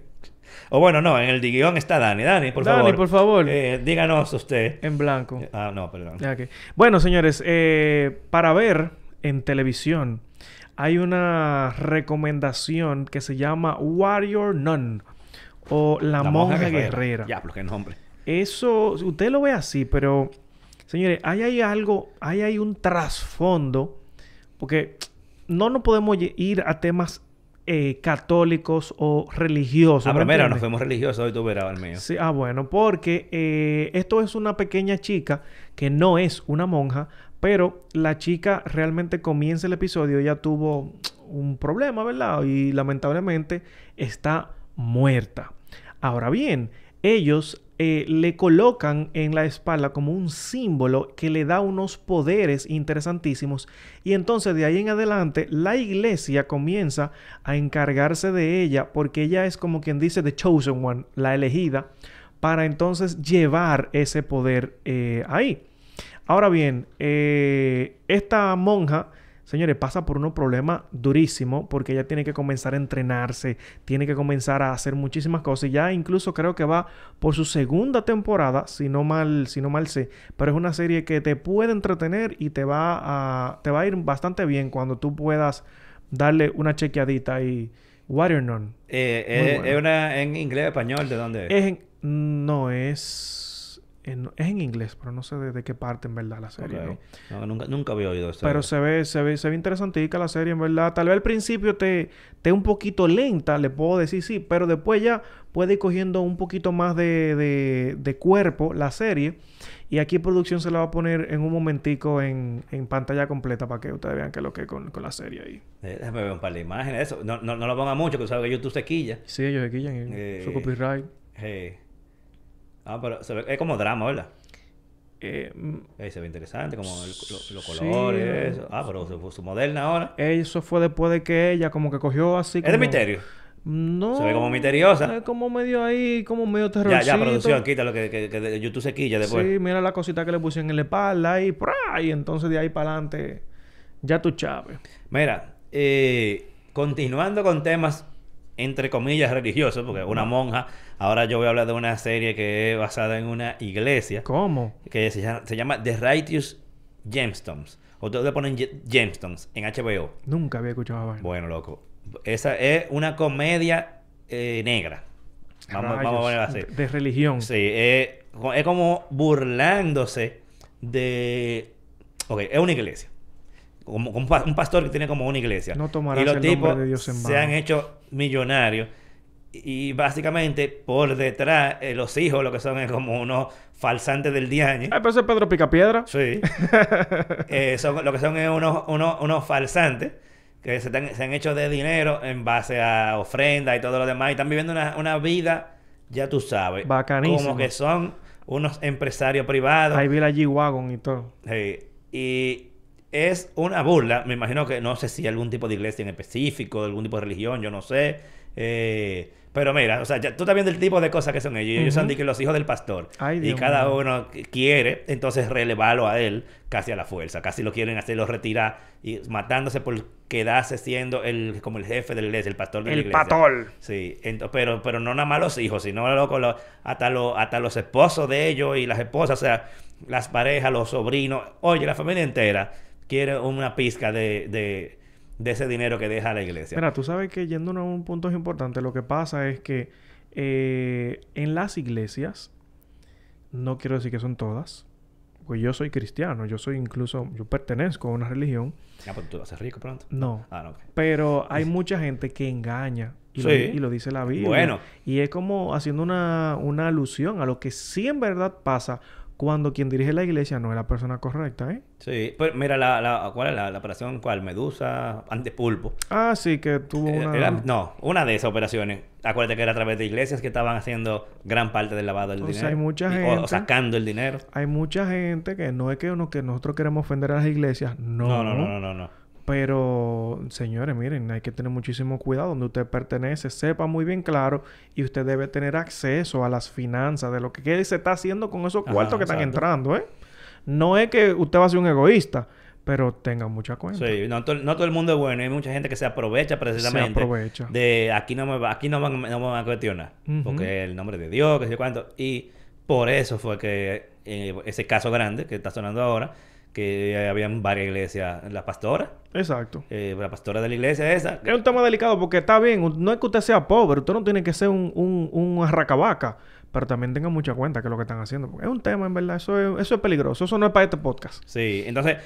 A: O bueno, no, en el guion está Dani. Dani, por
B: Dani,
A: favor.
B: por favor.
A: eh, díganos usted.
B: En blanco.
A: Ah, no, perdón.
B: Bueno, señores, eh, para ver en televisión hay una recomendación que se llama Warrior Nun o La, Monja, Guerrera.
A: Ya, pero qué nombre.
B: Eso, usted lo ve así, pero señores, ahí hay algo, ahí hay un trasfondo, porque no nos podemos ir a temas eh, católicos o religiosos.
A: Ah,
B: ¿me
A: pero mira, nos fuimos religiosos hoy tú verás el mío.
B: Sí, ah, bueno, porque eh, esto es una pequeña chica que no es una monja, pero la chica realmente comienza el episodio, ella tuvo un problema, ¿verdad? Y lamentablemente está muerta. Ahora bien, ellos eh, le colocan en la espalda como un símbolo que le da unos poderes interesantísimos y entonces de ahí en adelante la iglesia comienza a encargarse de ella porque ella es como quien dice the chosen one, la elegida, para entonces llevar ese poder eh, ahí. Ahora bien, eh, esta monja, señores, pasa por unos problemas durísimos porque ella tiene que comenzar a entrenarse, tiene que comenzar a hacer muchísimas cosas. Y ya incluso creo que va por su segunda temporada, si no mal, si no mal sé. Pero es una serie que te puede entretener y te va a, te va a ir bastante bien cuando tú puedas darle una chequeadita y Warrior Nun.
A: Eh, eh,
B: bueno.
A: ¿Es una en inglés español? ¿De dónde es?
B: Es en- no es en, es en inglés, pero no sé de, de qué parte en verdad la serie. ¿no?
A: No, nunca, nunca había oído esto.
B: Pero se ve, se ve, se ve interesantica la serie, en verdad. Tal vez al principio te, te un poquito lenta, le puedo decir sí, pero después ya puede ir cogiendo un poquito más de, de, de cuerpo la serie. Y aquí producción se la va a poner en un momentico en, en pantalla completa para que ustedes vean qué es lo que es con, con la serie ahí.
A: Eh, déjame ver un par de imágenes. Eso. No, no, no lo ponga mucho, que tú sabes que YouTube se quilla.
B: Sí, ellos se quillan
A: Eh,
B: su copyright.
A: Eh. Ah, pero se ve, es como drama, ¿verdad?
B: Eh,
A: Eh, se ve interesante, como el- lo- los
B: Sí.
A: colores. eso. Ah, pero su, su moderna ahora.
B: eso fue después de que ella como que cogió así
A: Es
B: como...
A: de misterio.
B: No.
A: Se ve como misteriosa.
B: Es como medio ahí, como medio
A: Ya,
B: terrorcito.
A: ya, producción, quítalo, que, que, que YouTube se quilla después.
B: Sí, mira la cosita que le pusieron en la espalda y por ahí. Entonces de ahí para adelante, ya tú chaves.
A: Mira, eh, continuando con temas entre comillas religiosos, porque una monja, ahora yo voy a hablar de una serie que es basada en una iglesia,
B: ¿Cómo?
A: que se llama, se llama The Righteous Gemstones. O ustedes le ponen Ge- Gemstones en HBO.
B: Nunca había escuchado a.
A: Bueno, loco. Esa es una comedia eh, negra. Vamos,
B: Rayos,
A: vamos a ponerla así.
B: De, de religión.
A: Sí, es, es como burlándose de... Ok, es una iglesia. Como, como un pa- un pastor que tiene como una iglesia.
B: No tomarás
A: y los
B: el nombre
A: tipos
B: de Dios en
A: se
B: vano.
A: han hecho millonarios. Y básicamente por detrás, eh, los hijos lo que son es como unos falsantes del diañe.
B: Ay, pero ese es Pedro Picapiedra.
A: Sí. Eh, son, lo que son es unos, unos, unos falsantes que se, tan- se han hecho de dinero en base a ofrendas y todo lo demás. Y están viviendo una, una vida, ya tú sabes.
B: Bacanísimo.
A: Como que son unos empresarios privados.
B: Ahí vi la G-Wagon y todo.
A: Sí. y es una burla. Me imagino que no sé si algún tipo de iglesia en específico, algún tipo de religión, yo no sé. Eh, pero mira, o sea, ya, tú estás viendo el tipo de cosas que son ellos. Ellos son
B: Ujú.
A: de que los hijos del pastor.
B: Ay,
A: y cada uno qu- quiere, entonces relevarlo a él casi a la fuerza. Casi lo quieren hacerlo retirar y matándose por quedarse siendo el, como el jefe de la iglesia, el pastor de la
B: El
A: iglesia.
B: patol.
A: Sí, ento- pero, pero no nada más los hijos, sino loco, lo- hasta, lo- hasta los esposos de ellos y las esposas, o sea, las parejas, los sobrinos. Oye, la familia entera quiere una pizca de, de, de ese dinero que deja la iglesia.
B: Mira, tú sabes que yendo a un punto importante, lo que pasa es que eh, en las iglesias, no quiero decir que son todas, pues yo soy cristiano, yo soy incluso, yo pertenezco a una religión,
A: Ah, pues tú vas a ser rico pronto.
B: no,
A: Ah, no,
B: pero hay mucha gente que engaña. Y, lo, y lo dice la Biblia.
A: Bueno.
B: Y es como haciendo una, una alusión a lo que sí en verdad pasa cuando quien dirige la iglesia no es la persona correcta, ¿eh?
A: Sí, pues mira, la, la, ¿cuál es la, la operación? ¿Cuál? Medusa, antepulpo.
B: Ah, sí, que tuvo
A: Eh,
B: una...
A: era- no, una de esas operaciones. Acuérdate que era a través de iglesias que estaban haciendo gran parte del lavado del
B: O sea,
A: dinero.
B: hay mucha
A: Y-
B: gente-
A: O, sacando el dinero.
B: Hay mucha gente que no es que, uno, que nosotros queremos ofender a las iglesias, no.
A: No, no, no, no, no. no.
B: Pero, señores, miren, hay que tener muchísimo cuidado donde usted pertenece, sepa muy bien claro y usted debe tener acceso a las finanzas de lo que, se está haciendo con esos
A: Ajá,
B: cuartos que están entrando, ¿eh? No es que usted va a ser un egoísta, pero tenga mucha cuenta.
A: Sí, no, to- no todo el mundo es bueno. Hay mucha gente que se aprovecha precisamente.
B: aprovecha.
A: De aquí no me, va- aquí no, van, no me van a cuestionar. Porque el nombre de Dios, que sé cuánto. Y por eso fue que eh, ese caso grande que está sonando ahora, que habían varias iglesias. La pastora,
B: Exacto.
A: eh, la pastora de la iglesia esa.
B: Es un tema delicado porque está bien, no es que usted sea pobre, usted no tiene que ser un, un, un arracabaca, pero también tenga mucha cuenta que es lo que están haciendo. porque es un tema, en verdad, eso es, eso es peligroso, eso no es para este podcast.
A: Sí, entonces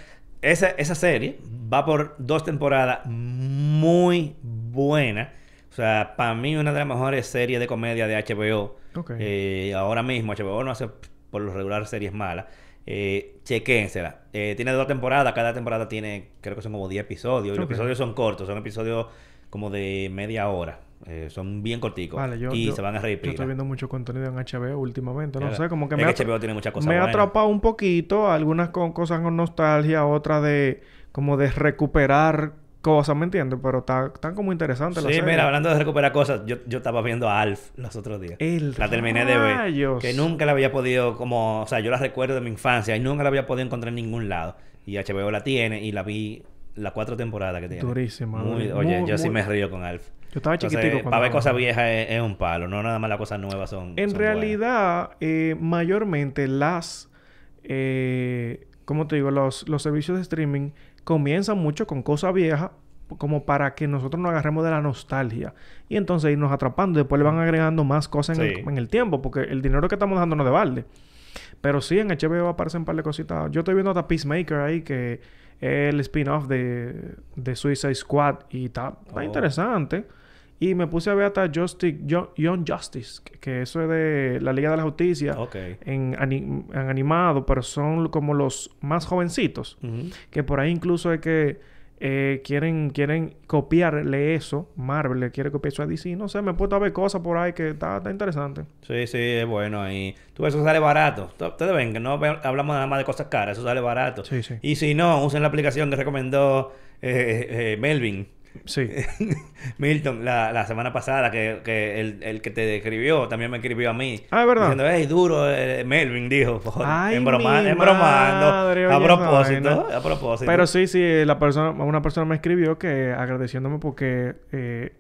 A: esa, esa serie va por dos temporadas muy buenas. O sea, para mí una de las mejores series de comedia de HBO. Eh, ahora mismo HBO no hace por lo regular series malas. Eh, chequénsela. Eh, tiene dos temporadas. Cada temporada tiene, creo que son como 10 episodios. Y los episodios son cortos. Son episodios como de media hora. Eh, son bien corticos.
B: Vale, yo,
A: y
B: yo-
A: se van a reír.
B: Yo estoy viendo mucho contenido en HBO últimamente, no sé, como que me,
A: HBO tiene muchas cosas
B: me ha atrapado un poquito, algunas con cosas con nostalgia, otras de como de recuperar cosas, ¿me entiendes? Pero está- están como interesantes las
A: Sí, mira, hablando de recuperar cosas, yo, yo estaba viendo a Alf los otros días.
B: El
A: la terminé de ver. Que nunca la había podido, como, o sea, yo la recuerdo de mi infancia y nunca la había podido encontrar en ningún lado. Y HBO la tiene y la vi las cuatro temporadas que tiene.
B: Durísima,
A: Muy, oye,
B: Muy,
A: yo sí me río con Alf.
B: Yo estaba
A: Entonces,
B: chiquitico cuando
A: para ver cosas viejas es, es un palo, no nada más las cosas nuevas son.
B: En
A: son
B: realidad, eh, mayormente las, eh, ¿cómo te digo? Los, los servicios de streaming comienzan mucho con cosas viejas como para que nosotros nos agarremos de la nostalgia y entonces irnos atrapando. Después le van agregando más cosas en, el, en el tiempo porque el dinero que estamos dando no es de balde. Pero sí, en HBO aparecen un par de cositas. Yo estoy viendo hasta Peacemaker ahí, que es el spin-off de, de Suicide Squad. Y está, está
A: Oh.
B: interesante. Y me puse a ver hasta Justice, Yo- Young Justice, que, que eso es de la Liga de la Justicia.
A: buenas. Ok.
B: En, ani- en animado, pero son como los más jovencitos. Que por ahí incluso es que eh, quieren, quieren copiarle eso. Marvel le quiere copiar eso a DC. No sé, me he puesto a ver cosas por ahí que está, está interesante.
A: Sí, sí, es bueno. Y tú ves, eso sale barato. Ustedes ven que no hablamos nada más de cosas caras, eso sale barato.
B: Sí, sí.
A: Y si no, usen la aplicación que recomendó eh, eh, Melvin.
B: Sí.
A: Milton, la, la semana pasada, que, que el, el que te escribió también me escribió a mí.
B: Ah, ¿es verdad?
A: Diciendo, hey, duro, eh, Melvin dijo.
B: Ay,
A: en broma,
B: mi
A: en bromando.
B: madre,
A: a propósito, a propósito.
B: Pero sí, sí, la persona, una persona me escribió que agradeciéndome porque eh,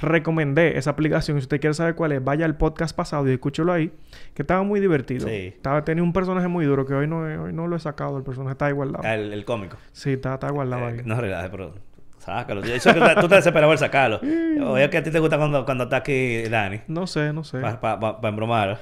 B: recomendé esa aplicación. Si usted quiere saber cuál es, vaya al podcast pasado y escúchelo ahí, que estaba muy divertido.
A: Sí.
B: Estaba, tenía un personaje muy duro que hoy no, hoy no lo he sacado. El personaje está igualado.
A: Ah, El, el cómico.
B: Sí, está, está igualado
A: Eh,
B: ahí.
A: no relajes, pero sácalo. Que tú te desesperado por sacarlo. Oye, que a ti te gusta cuando, cuando está aquí Dani.
B: No sé, no sé.
A: Para embromar.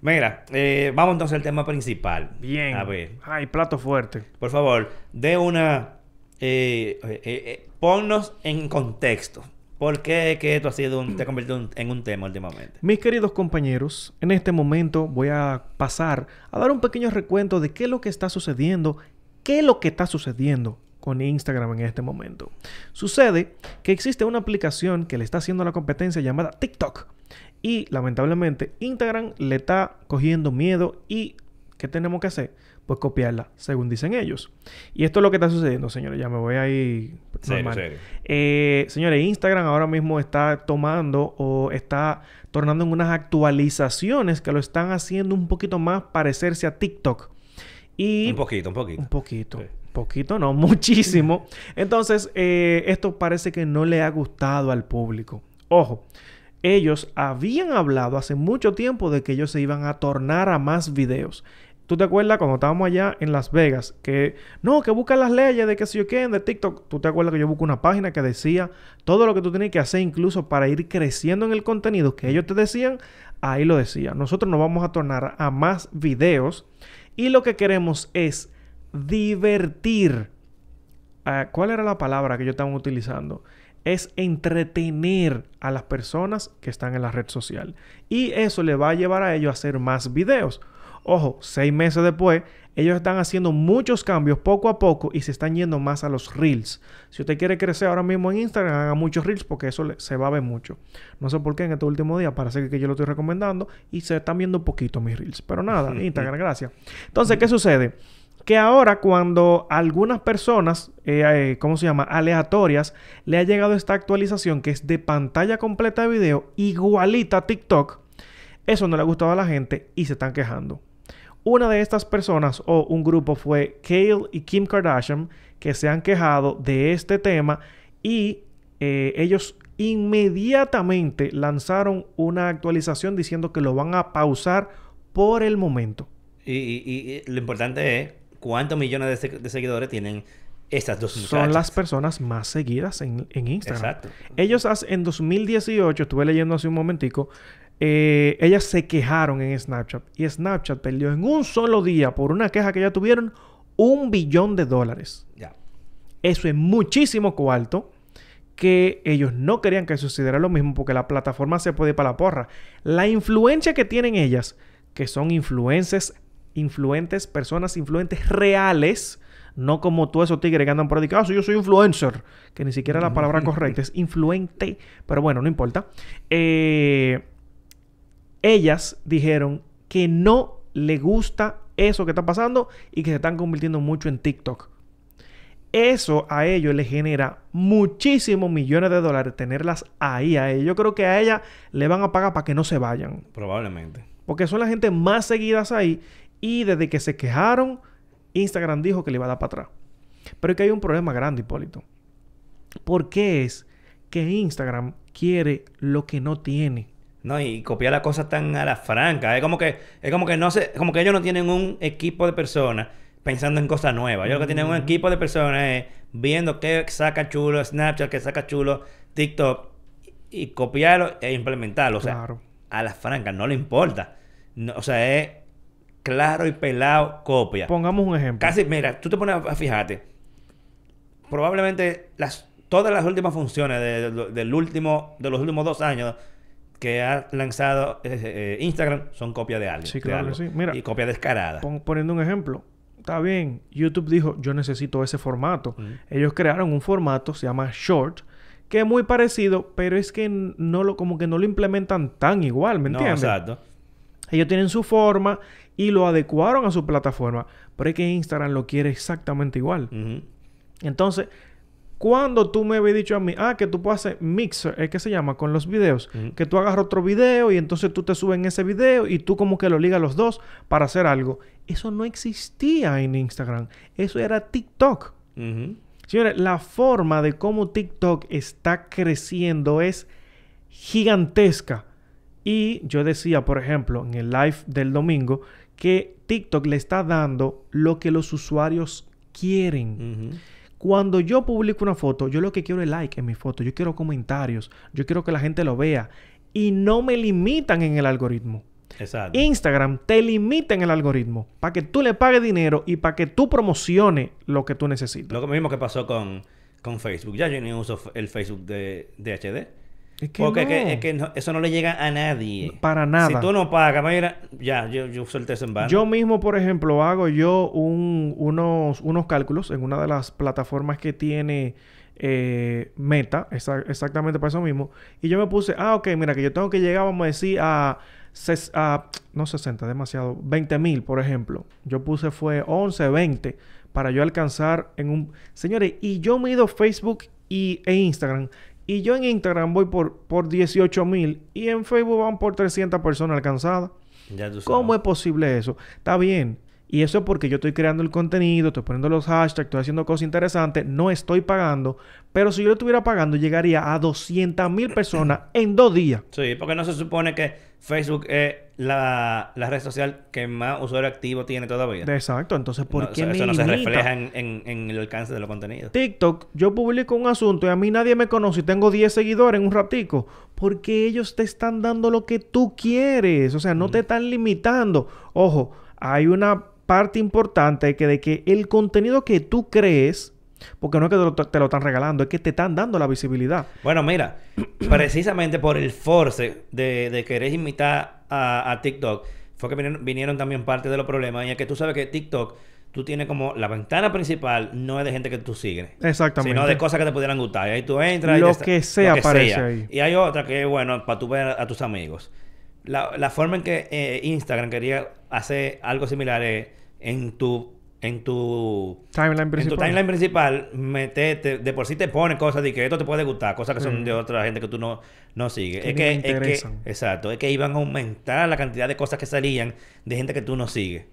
A: Mira, eh, vamos entonces al tema principal.
B: Bien.
A: A ver.
B: Ay, plato fuerte.
A: Por favor, de una... eh, eh, ponnos en contexto. ¿Por qué que esto ha sido un- te ha convertido en un tema últimamente?
B: Mis queridos compañeros, en este momento voy a pasar a dar un pequeño recuento de qué es lo que está sucediendo, qué es lo que está sucediendo con Instagram en este momento. Sucede que existe una aplicación que le está haciendo la competencia llamada TikTok y lamentablemente Instagram le está cogiendo miedo y ¿qué tenemos que hacer? Pues copiarla, según dicen ellos. Y esto es lo que está sucediendo, señores. Ya me voy ahí.
A: Serio,
B: normal.
A: serio.
B: Eh, señores, Instagram ahora mismo está tomando o está tornando en unas actualizaciones que lo están haciendo un poquito más parecerse a TikTok. Y
A: Un poquito, un poquito.
B: un poquito.
A: Sí.
B: Poquito, no, muchísimo. Entonces, eh, esto parece que no le ha gustado al público. Ojo, ellos habían hablado hace mucho tiempo de que ellos se iban a tornar a más videos. ¿Tú te acuerdas cuando estábamos allá en Las Vegas? Que no, que buscan las leyes de que si yo quieren de TikTok. ¿Tú te acuerdas que yo busco una página que decía todo lo que tú tienes que hacer, incluso para ir creciendo en el contenido que ellos te decían? Ahí lo decía. Nosotros nos vamos a tornar a más videos y lo que queremos es divertir. Ah, ¿Cuál era la palabra que yo estaba utilizando? Es entretener a las personas que están en la red social. Y eso le va a llevar a ellos a hacer más videos. Ojo, seis meses después, ellos están haciendo muchos cambios poco a poco y se están yendo más a los reels. Si usted quiere crecer ahora mismo en Instagram, haga muchos reels porque eso se va a ver mucho. No sé por qué en este último día parece que yo lo estoy recomendando y se están viendo poquito mis reels. Pero nada, Instagram, gracias. Entonces, ¿qué sucede? Que ahora cuando algunas personas, eh, eh, ¿cómo se llama? Aleatorias, le ha llegado esta actualización que es de pantalla completa de video igualita a TikTok, eso no le ha gustado a la gente y se están quejando. Una de estas personas o un grupo fue Kale y Kim Kardashian que se han quejado de este tema y eh, ellos inmediatamente lanzaron una actualización diciendo que lo van a pausar por el momento.
A: Y, lo importante es cuántos millones de, seguidores tienen estas dos muchachas.
B: Son las personas más seguidas en, Instagram. Exacto. Ellos en 2018, estuve leyendo hace un momentico, eh, ellas se quejaron en Snapchat y Snapchat perdió en un solo día por una queja que ya tuvieron un billón de dólares. Ya. Eso es muchísimo cuarto que ellos no querían que sucediera lo mismo porque la plataforma se puede ir para la porra. La influencia que tienen ellas, que son influencers, influentes, personas influentes reales, no como tú esos tigres que andan por ahí, ah, yo soy influencer, que ni siquiera la palabra correcta es influente, pero bueno, no importa. Eh, ellas dijeron que no le gusta eso que está pasando y que se están convirtiendo mucho en TikTok. Eso a ellos les genera muchísimos millones de dólares tenerlas ahí a ellos. Yo creo que a ellas le van a pagar para que no se vayan.
A: Probablemente.
B: Porque son la gente más seguidas ahí y desde que se quejaron, Instagram dijo que le iba a dar para atrás. Pero es que hay un problema grande, Hipólito. ¿Por qué es que Instagram quiere lo que no tiene?
A: No, y copiar las cosas tan a la franca. Es como que, es como que no sé, como que ellos no tienen un equipo de personas pensando en cosas nuevas. Ellos lo que tienen un equipo de personas es viendo qué saca chulo Snapchat, qué saca chulo TikTok y copiarlo e implementarlo. O sea, a la franca, no le importa. o sea, es claro y pelado copia.
B: Pongamos un ejemplo.
A: Casi, mira, tú te pones a fijarte. Probablemente las, todas las últimas funciones del último, de los últimos dos años que ha lanzado eh, eh, Instagram son copias de alguien.
B: Sí, claro sí. Mira,
A: y copia descarada.
B: poniendo un ejemplo. Está bien. YouTube dijo, yo necesito ese formato. Ellos crearon un formato, se llama Short, que es muy parecido, pero es que no lo, como que no lo implementan tan igual, ¿me entiendes? No, exacto. Ellos tienen su forma y lo adecuaron a su plataforma, pero es que Instagram lo quiere exactamente igual. Entonces, cuando tú me habías dicho a mí, ah, que tú puedes hacer mixer, ¿qué se llama? Con los videos, que tú agarras otro video y entonces tú te subes en ese video y tú como que lo ligas los dos para hacer algo. Eso no existía en Instagram. Eso era TikTok. Señores, la forma de cómo TikTok está creciendo es gigantesca. Y yo decía, por ejemplo, en el live del domingo, que TikTok le está dando lo que los usuarios quieren. Cuando yo publico una foto, yo lo que quiero es like en mi foto, yo quiero comentarios, yo quiero que la gente lo vea y no me limitan en el algoritmo. Exacto. Instagram te limita en el algoritmo para que tú le pagues dinero y para que tú promociones lo que tú necesitas.
A: Lo mismo que pasó con, con Facebook. Ya yo ni uso el Facebook de, de HD. Porque es que, eso no le llega a nadie.
B: Para nada. Si
A: tú no pagas, mira, ya, yo, yo suelto eso en vano.
B: Yo mismo, por ejemplo, hago yo unos, unos cálculos en una de las plataformas que tiene eh, Meta, exactamente para eso mismo. Y yo me puse, ah, ok, mira, que yo tengo que llegar, vamos a decir, a, a no 60, demasiado, 20 mil, por ejemplo. Yo puse fue 11, 20 para yo alcanzar en un... Señores, y yo mido Facebook y, e Instagram y yo en Instagram voy por, por 18 mil y en Facebook van por 300 personas alcanzadas. ¿Cómo es posible eso? Está bien. Y eso es porque yo estoy creando el contenido, estoy poniendo los hashtags, estoy haciendo cosas interesantes, no estoy pagando. Pero si yo lo estuviera pagando, llegaría a 200 mil personas en dos días.
A: Sí, porque no se supone que Facebook es la, red social que más usuario activo tiene todavía.
B: Exacto. Entonces, ¿por qué
A: Eso no se refleja en, el alcance de los contenidos.
B: TikTok, yo publico un asunto y a mí nadie me conoce y tengo 10 seguidores en un ratico. Porque ellos te están dando lo que tú quieres. O sea, no te están limitando. Ojo, hay una parte importante que de que el contenido que tú crees, porque no es que te lo, están regalando, es que te están dando la visibilidad.
A: Bueno, mira, precisamente por el force de, de querer imitar a, TikTok, fue que vinieron, vinieron también parte de los problemas. Y es que tú sabes que TikTok, tú tienes como la ventana principal no es de gente que tú sigues.
B: Exactamente.
A: Sino de cosas que te pudieran gustar. Y ahí tú entras. y
B: Lo
A: sa-
B: que sea
A: lo
B: aparece ahí.
A: Y hay otra que es bueno para tú ver a, a tus amigos. La, la forma en que eh, Instagram quería hacer algo similar es en tu en tu
B: Timeline
A: en tu
B: principal.
A: timeline principal metete de por sí te pone cosas de que esto te puede gustar cosas que son
B: Mm.
A: de otra gente que tú no, no sigues
B: Que
A: es que, es que exacto es que iban a aumentar la cantidad de cosas que salían de gente que tú no sigues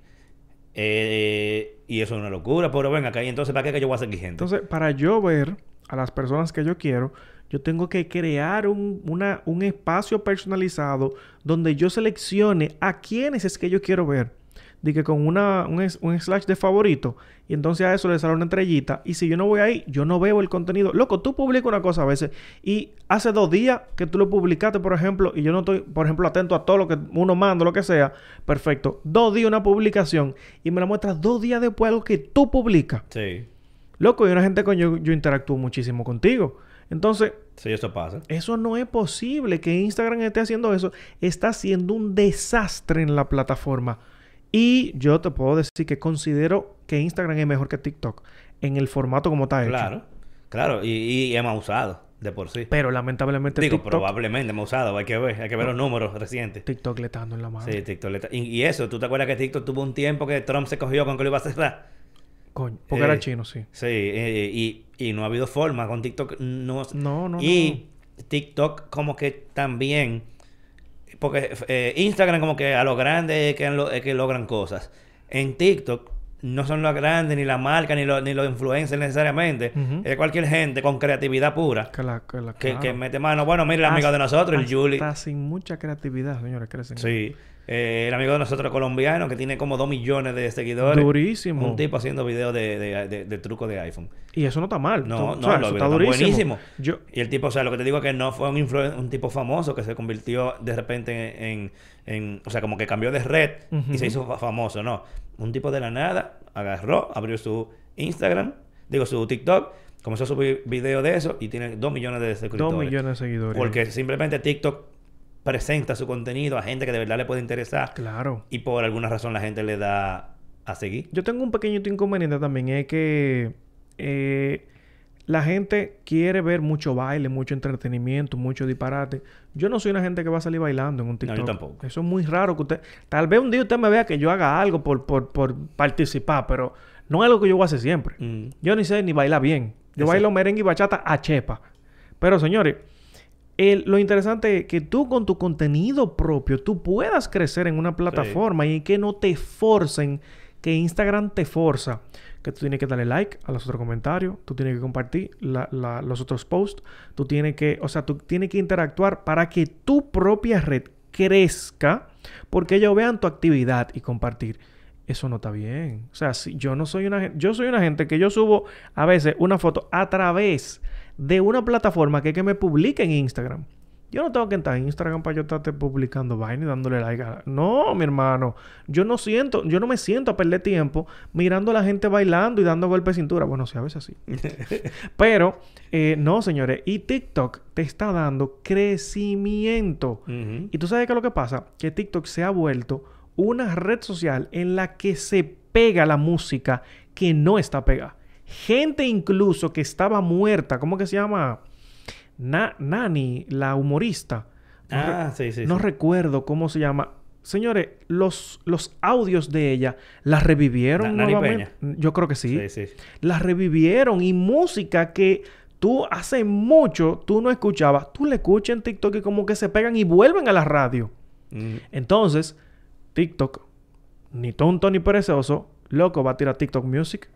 A: Eh, y eso es una locura pero ven acá y entonces para qué que yo voy a seguir gente
B: Entonces, para yo ver a las personas que yo quiero, yo tengo que crear un, una- un espacio personalizado donde yo seleccione a quiénes es que yo quiero ver. De que con una, un, un slash de favorito. Y entonces a eso le sale una estrellita. Y si yo no voy ahí, yo no veo el contenido. Loco, tú publicas una cosa a veces. Y hace dos días que tú lo publicaste, por ejemplo. Y yo no estoy, por ejemplo, atento a todo lo que uno manda, lo que sea. Perfecto. Dos días una publicación. Y me la muestras dos días después algo que tú publicas.
A: sí
B: Loco, y una gente con yo, yo interactúo muchísimo contigo. Entonces,
A: sí eso pasa
B: eso no es posible que Instagram esté haciendo eso. Está haciendo un desastre en la plataforma. Y yo te puedo decir que considero que Instagram es mejor que TikTok en el formato como está hecho.
A: claro claro y, y hemos usado de por sí
B: Pero lamentablemente
A: digo
B: TikTok,
A: probablemente hemos usado hay que ver hay que ver los números recientes
B: TikTok le está dando en la mano.
A: Sí, TikTok. le está- Y, y eso, ¿tú te acuerdas que TikTok tuvo un tiempo que Trump se cogió con que lo iba a cerrar?
B: Coño, porque
A: Eh,
B: era chino, sí.
A: Sí, eh, y, y no ha habido forma con TikTok. No,
B: No, no,
A: y TikTok como que también... Porque eh, Instagram como que a lo grande que, lo- es que logran cosas. En TikTok no son los grandes, ni la marca, ni, los ni los influencers necesariamente. Es cualquier gente con creatividad pura.
B: Que la, que la-
A: Que,
B: claro.
A: que mete mano. Bueno, mira el amigo de
B: Hasta-
A: nosotros, el Julie.
B: Hasta sin mucha creatividad, señores, crecen.
A: Sí. Eh, el amigo de nosotros colombiano que tiene como dos millones de seguidores.
B: Durísimo.
A: Un tipo haciendo videos de, de, de, de trucos de iPhone.
B: Y eso no está mal.
A: No, no,
B: o sea,
A: lo
B: eso
A: está
B: está durísimo.
A: buenísimo.
B: Yo,
A: Y el tipo, o sea, lo que te digo es que no fue un, un tipo famoso que se convirtió de repente en, en- O sea, como que cambió de red y se hizo fa- famoso. No. Un tipo de la nada agarró, abrió su Instagram, digo, su TikTok, comenzó a subir videos de eso y tiene dos millones de suscriptores.
B: dos millones de seguidores.
A: Porque simplemente TikTok presenta su contenido a gente que de verdad le puede interesar.
B: Claro.
A: Y por alguna razón la gente le da a seguir.
B: Yo tengo un pequeñito inconveniente también. Es que eh, la gente quiere ver mucho baile, mucho entretenimiento, mucho disparate. Yo no soy una gente que va a salir bailando en un TikTok.
A: yo tampoco.
B: Eso es muy raro que usted... Tal vez un día usted me vea que yo haga algo por, por, por participar, pero no es algo que yo voy a hacer siempre.
A: Mm.
B: Yo ni sé ni bailar bien. Yo
A: Exacto.
B: bailo merengue y bachata a chepa. Pero señores, el- lo interesante es que tú con tu contenido propio, tú puedas crecer en una plataforma y que no te forcen, que Instagram te forza. Que tú tienes que darle like a los otros comentarios, tú tienes que compartir los otros posts, tú tienes que, o sea, tú tienes que interactuar para que tu propia red crezca, porque ellos vean tu actividad y compartir. Eso no está bien. O sea, si yo no soy una gente, yo soy una gente que yo subo a veces una foto a través de una plataforma que que me publica en Instagram. Yo no tengo que entrar en Instagram para yo estarte publicando vaina y dándole like. a- No, mi hermano. Yo no siento, yo no me siento a perder tiempo mirando a la gente bailando y dando golpes de cintura. Bueno, sí, a veces sí. Pero, eh, no, señores. Y TikTok te está dando crecimiento. Y tú sabes qué es lo que pasa? Que TikTok se ha vuelto una red social en la que se pega la música que no está pegada. Gente incluso que estaba muerta, ¿cómo que se llama? Na- Nani, la humorista. No
A: Ah, sí, sí.
B: no
A: sí.
B: recuerdo cómo se llama. Señores, los, los audios de ella la revivieron
A: Na- Nani
B: nuevamente. Yo creo que sí.
A: Sí, sí.
B: La revivieron y música que tú hace mucho tú no escuchabas, tú le escuchas en TikTok y como que se pegan y vuelven a la radio.
A: Mm.
B: Entonces, TikTok, ni tonto ni perezoso, loco, va a tirar TikTok Music.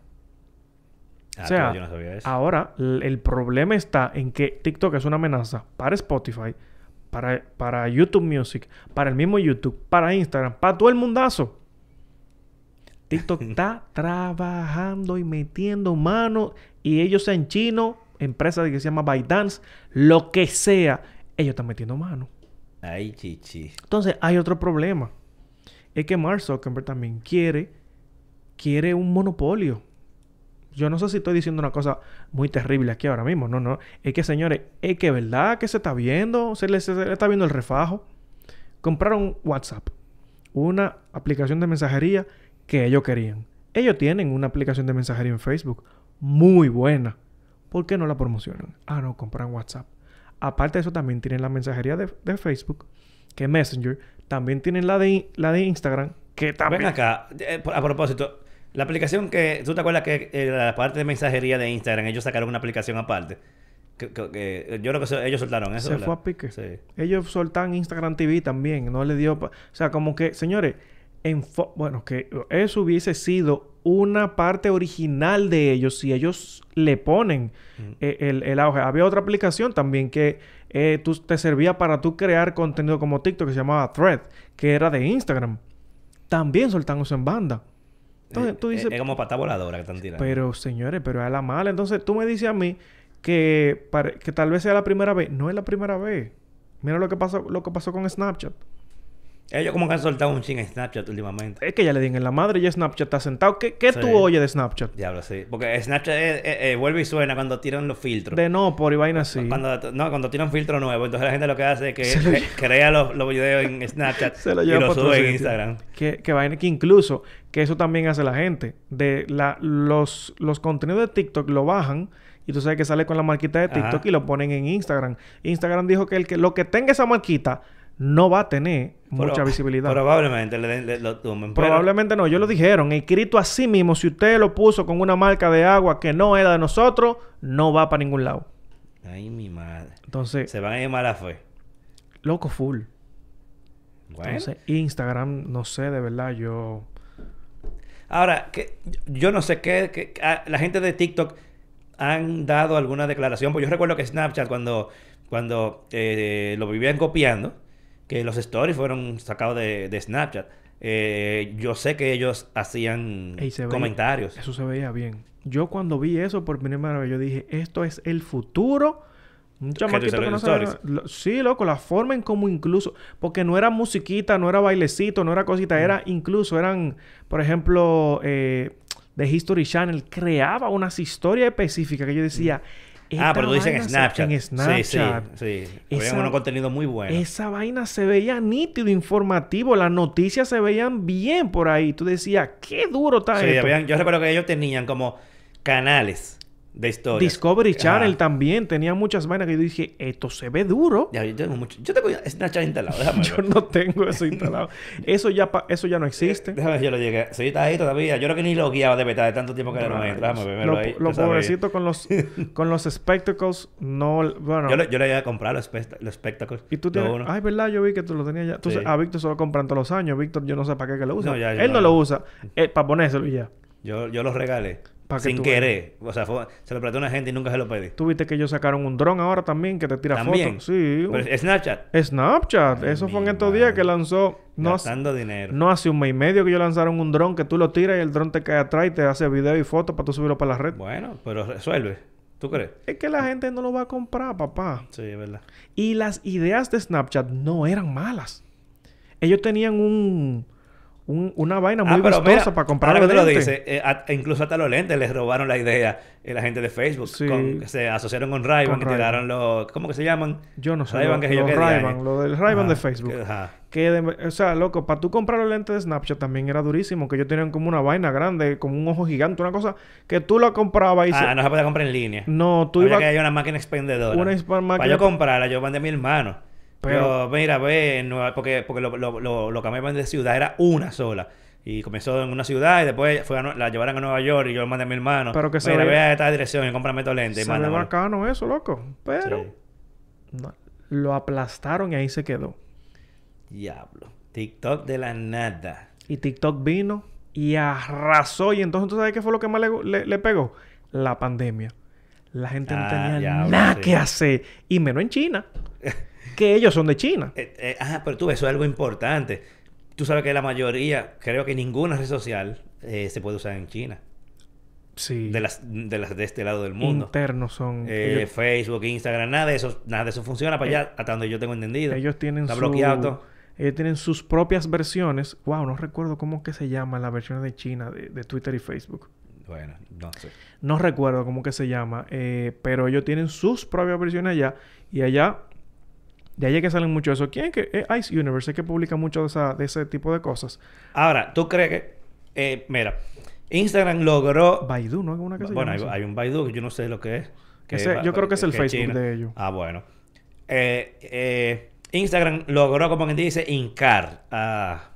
A: Ah,
B: o sea,
A: pero yo no sabía eso.
B: ahora el problema está en que TikTok es una amenaza para Spotify, para, para YouTube Music, para el mismo YouTube, para Instagram, para todo el mundazo. TikTok está trabajando y metiendo mano y ellos en chino, empresa que se llama ByteDance, lo que sea, ellos están metiendo mano.
A: Ay, chichi.
B: Entonces, hay otro problema. Es que Mark Zuckerberg también quiere, quiere un monopolio. Yo no sé si estoy diciendo una cosa muy terrible aquí ahora mismo. No, no. Es que, señores, es que verdad que se está viendo, se le, se le está viendo el refajo. Compraron WhatsApp. una aplicación de mensajería que ellos querían. Ellos tienen una aplicación de mensajería en Facebook muy buena. ¿Por qué no la promocionan? Ah, no, compran WhatsApp. Aparte de eso, también tienen la mensajería de, de Facebook, que es Messenger. También tienen la de, la de Instagram, que también...
A: Ven acá, eh, a propósito, la aplicación que... ¿Tú te acuerdas que eh, la parte de mensajería de Instagram, ellos sacaron una aplicación aparte? Que, que- que- yo creo que se- ellos soltaron eso.
B: se
A: ¿verdad?
B: fue a pique.
A: Sí.
B: Ellos soltan Instagram TV también, no le dio... pa- O sea, como que, señores, bueno, que eso hubiese sido una parte original de ellos si ellos le ponen
A: Mm.
B: eh, el, el auge. Había otra aplicación también que eh, tú, te servía para tú crear contenido como TikTok que se llamaba Thread, que era de Instagram. También soltan eso en banda. Entonces
A: Eh,
B: tú dices,
A: es como pata voladora que están tirando.
B: pero señores, pero es a la mala. Entonces tú me dices a mí que, pare- que tal vez sea la primera vez. No es la primera vez. Mira lo que pasó, lo que pasó con Snapchat.
A: Ellos como que han soltado un ching en Snapchat últimamente.
B: Es que ya le di en la madre y Snapchat está sentado. ¿Qué, qué
A: Sí.
B: tú oyes de Snapchat?
A: Diablo, sí. Porque Snapchat eh, eh, eh, vuelve y suena cuando tiran los filtros.
B: De no, por y vaina así.
A: Cuando, no, cuando tiran filtro nuevo. Entonces la gente lo que hace es que
B: lo
A: crea los, los videos en Snapchat
B: Se lo
A: y los
B: para
A: sube en. Instagram.
B: Que, que vaina que incluso, que eso también hace la gente. De la, los, los contenidos de TikTok lo bajan y tú sabes que sale con la marquita de TikTok
A: Ajá.
B: y lo ponen en Instagram. Instagram dijo que el que lo que tenga esa marquita no va a tener mucha visibilidad.
A: Probablemente le, le- lo pero-
B: Probablemente no, ellos lo dijeron, escrito así mismo, si usted lo puso con una marca de agua que no era de nosotros, no va para ningún lado.
A: Ay, mi madre.
B: Entonces,
A: Se van a ir mala fe.
B: loco full.
A: Bueno.
B: Entonces, Instagram, no sé, de verdad, yo...
A: Ahora, que yo no sé qué, ah, la gente de TikTok han dado alguna declaración, pues yo recuerdo que Snapchat cuando, cuando eh, lo vivían copiando, que los stories fueron sacados de, de Snapchat, eh, yo sé que ellos hacían
B: veía-
A: comentarios.
B: Eso se veía bien. Yo cuando vi eso por primera vez, yo dije, esto es el futuro. Un chamaquito que no lo- Sí, loco, la forma en cómo incluso... Porque no era musiquita, no era bailecito, no era
A: Mm.
B: cosita. Era incluso, eran, por ejemplo, eh, The History Channel creaba unas historias específicas que yo decía...
A: Ah,
B: "Esta
A: pero tú dices en
B: se-
A: Snapchat.
B: En Snapchat.
A: Sí, sí, sí.
B: Esa-
A: unos contenidos muy buenos.
B: Esa vaina se veía nítido, informativo. Las noticias se veían bien por ahí. Tú decías, qué duro está
A: Sí,
B: esto.
A: habían- yo recuerdo que ellos tenían como canales de.
B: Discovery Channel
A: Ajá.
B: también tenía muchas vainas que yo dije, esto se ve duro.
A: Ya, yo tengo mucho. Yo tengo Snapchat instalado. Déjame
B: Yo no tengo eso instalado. eso ya pa- eso ya no existe.
A: Déjame ver si yo lo llegué. Sí, está ahí todavía. Yo creo que ni lo guiaba de beta de tanto tiempo que no
B: Rayos.
A: entro. Déjame verlo
B: Lo-
A: ahí.
B: Con los con los spectacles no bueno.
A: Yo, le, yo le iba a comprar los, los spectacles.
B: y tú tienes,
A: uno.
B: ay, verdad, yo vi que tú lo tenías ya. Entonces,
A: Sí.
B: a Víctor se lo compran todos los años. Víctor, yo no sé para qué que lo usa.
A: No, ya,
B: Él no
A: no.
B: lo usa eh, para ponérselo y ya.
A: Yo, yo los regalé.
B: Que
A: Sin querer. O sea, fue- se lo presté a una gente y nunca se lo pedí.
B: Tú viste que ellos sacaron un dron ahora también que te tira
A: También.
B: fotos. Sí.
A: Pero es Snapchat.
B: Snapchat.
A: Ay,
B: Eso fue en estos días que lanzó. No, hace-
A: Gastando dinero.
B: no hace un mes y medio que ellos lanzaron un dron que tú lo tiras y el dron te cae atrás y te hace video y fotos para tú subirlo para la red.
A: Bueno, pero resuelve. ¿Tú crees?
B: Es que la gente no lo va a comprar, papá.
A: Sí, es verdad.
B: Y las ideas de Snapchat no eran malas. Ellos tenían un, un- una vaina muy
A: Ah, pero
B: vistosa
A: mira,
B: para comprar
A: ahora que tú lo dices, eh, a- incluso hasta los lentes les robaron la idea eh, la gente de Facebook.
B: Sí.
A: con- que se asociaron con Ray-Ban
B: Con
A: y
B: Ray-Ban.
A: tiraron los... ¿Cómo que se llaman?
B: Yo no sé.
A: Ray-Ban,
B: lo,
A: que yo
B: los
A: día,
B: Ray-Ban,
A: eh.
B: lo del
A: Ajá,
B: de Facebook.
A: que- ajá.
B: Que, de- o sea, loco, para tú comprar los lentes de Snapchat también era durísimo. Que ellos tenían como una vaina grande, como un ojo gigante, una cosa que tú la comprabas y se-
A: Ah, no se podía comprar en línea.
B: No, tú ibas...
A: que haya una máquina expendedora.
B: Una
A: Para yo comprarla, yo mandé a mi hermano.
B: Pero-
A: Yo, mira, ve, porque, porque lo, lo, lo, lo cambiaban de ciudad, era una sola. Y comenzó en una ciudad y después fue a Nue- la llevaron a Nueva York y yo lo mandé a mi hermano.
B: Pero que se
A: mira,
B: ve-
A: ve a esta dirección y cómprame estos lentes
B: Se ve bacano eso, loco. Pero
A: Sí.
B: no, lo aplastaron y ahí se quedó.
A: Diablo. TikTok de la nada.
B: Y TikTok vino y arrasó. Y entonces, ¿tú sabes qué fue lo que más le, le- le pegó? La pandemia. La gente no
A: Ah,
B: tenía
A: diablo,
B: nada
A: sí.
B: que hacer. Y menos en China. Que ellos son de China.
A: Eh, eh, ah, pero tú, eso es algo importante. Tú sabes que la mayoría, creo que ninguna red social eh, se puede usar en China.
B: Sí.
A: De las, de las de este lado del mundo.
B: Internos son.
A: Eh,
B: ellos,
A: Facebook, Instagram, nada de eso, nada de eso funciona para allá, hasta donde yo tengo entendido.
B: ellos tienen
A: Está
B: su-
A: bloqueado todo.
B: Ellos tienen sus propias versiones. Wow, no recuerdo cómo que se llama la versión de China de, de Twitter y Facebook.
A: Bueno, no sé.
B: No recuerdo cómo que se llama, eh, pero ellos tienen sus propias versiones allá y allá De ahí es que salen mucho de eso. ¿Quién es que? Eh, Ice Universe es que publica mucho de, esa, de ese tipo de cosas.
A: Ahora, ¿tú crees que... eh, mira, Instagram logró...
B: Baidu, ¿no? Una que se
A: Bueno,
B: llama
A: hay, un Baidu que yo no sé lo que es. que
B: Ese-
A: va-
B: yo creo que es el Facebook
A: China.
B: de ellos.
A: Ah, bueno. Eh, eh, Instagram logró, como quien dice, hincar a,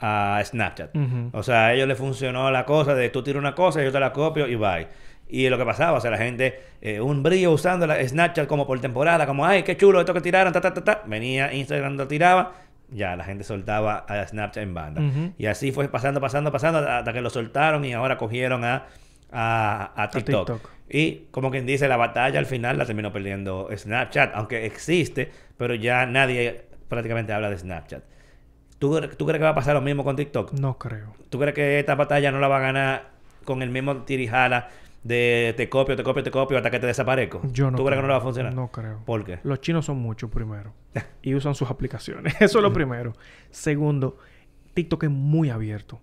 A: a Snapchat. O sea, a ellos les funcionó la cosa de tú tiras una cosa, yo te la copio y bye. Y lo que pasaba, o sea, la gente, eh, un brillo usando la Snapchat como por temporada, como, ay, qué chulo esto que tiraron, ta, ta, ta, ta. Venía Instagram, lo tiraba, ya la gente soltaba a Snapchat en banda. Y así fue pasando, pasando, pasando, hasta que lo soltaron y ahora cogieron a, a, a TikTok.
B: TikTok.
A: Y como quien dice, la batalla al final la terminó perdiendo Snapchat, aunque existe, pero ya nadie prácticamente habla de Snapchat. ¿Tú, ¿Tú crees que va a pasar lo mismo con TikTok?
B: No creo.
A: ¿Tú crees que esta batalla no la va a ganar con el mismo tirijala de te copio, te copio, te copio hasta que te desaparezco?
B: Yo no
A: ¿Tú
B: creo.
A: crees que no le va a funcionar?
B: No creo.
A: ¿Por qué?
B: Los chinos son muchos, primero. y usan sus aplicaciones. Eso es lo primero. Segundo, TikTok es muy abierto.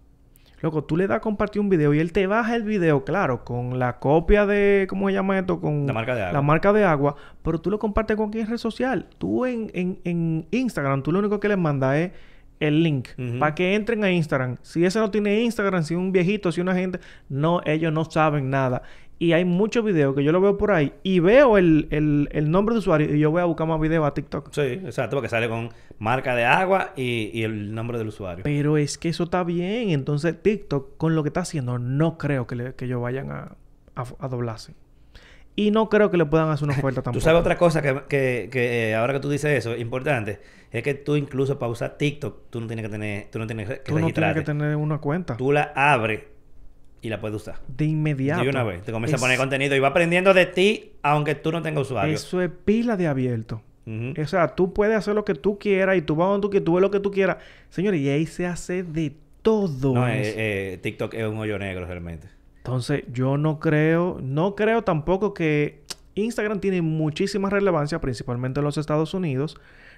B: Loco, tú le das a compartir un video y él te baja el video, claro, con la copia de, ¿cómo se llama esto? Con
A: La marca de agua.
B: La marca de agua, pero tú lo compartes con cualquier red social. Tú en, en, en Instagram, tú lo único que les mandas es el link para que entren a Instagram. Si ese no tiene Instagram, si un viejito, si una gente, no, ellos no saben nada. Y hay muchos videos que yo lo veo por ahí y veo el, el, el nombre de usuario y yo voy a buscar más videos a TikTok.
A: Sí, exacto, porque sale con marca de agua y, y el nombre del usuario.
B: Pero es que eso está bien. Entonces, TikTok, con lo que está haciendo, no creo que, le- que ellos vayan a, a, a doblarse. Y no creo que le puedan hacer una oferta tampoco.
A: Tú sabes otra cosa que, que, que, eh, ahora que tú dices eso, importante, es que tú incluso para usar TikTok, tú no tienes que tener, tú no tienes que
B: Tú no tienes que tener una cuenta.
A: Tú la abres y la puedes usar.
B: De inmediato.
A: De una vez. Te comienza
B: Es-
A: a poner contenido y va aprendiendo de ti, aunque tú no tengas usuario.
B: Eso es pila de abierto. O sea, tú puedes hacer lo que tú quieras y tú vas donde tú quieras, tú ves lo que tú quieras. Señores, y ahí se hace de todo.
A: No, eh, eh, TikTok es un hoyo negro realmente.
B: Entonces, yo no creo, no creo tampoco que Instagram tiene muchísima relevancia, principalmente en los Estados Unidos.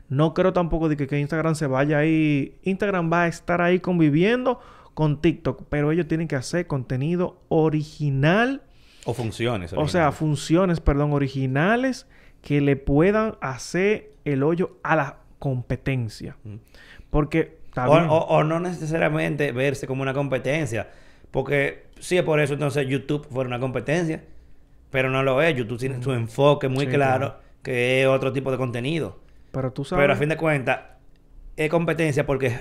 B: No creo tampoco de que, que Instagram se vaya ahí. Instagram va a estar ahí conviviendo con TikTok, pero ellos tienen que hacer contenido original,
A: O funciones.
B: o sea, funciones, perdón, originales que le puedan hacer el hoyo a la competencia. Porque
A: o, o- o no necesariamente verse como una competencia. Porque si es por eso, entonces YouTube fuera una competencia. Pero no lo es. YouTube tiene su enfoque muy
B: Sí,
A: claro,
B: claro.
A: que es otro tipo de contenido.
B: pero tú sabes.
A: Pero a fin de cuentas, es competencia porque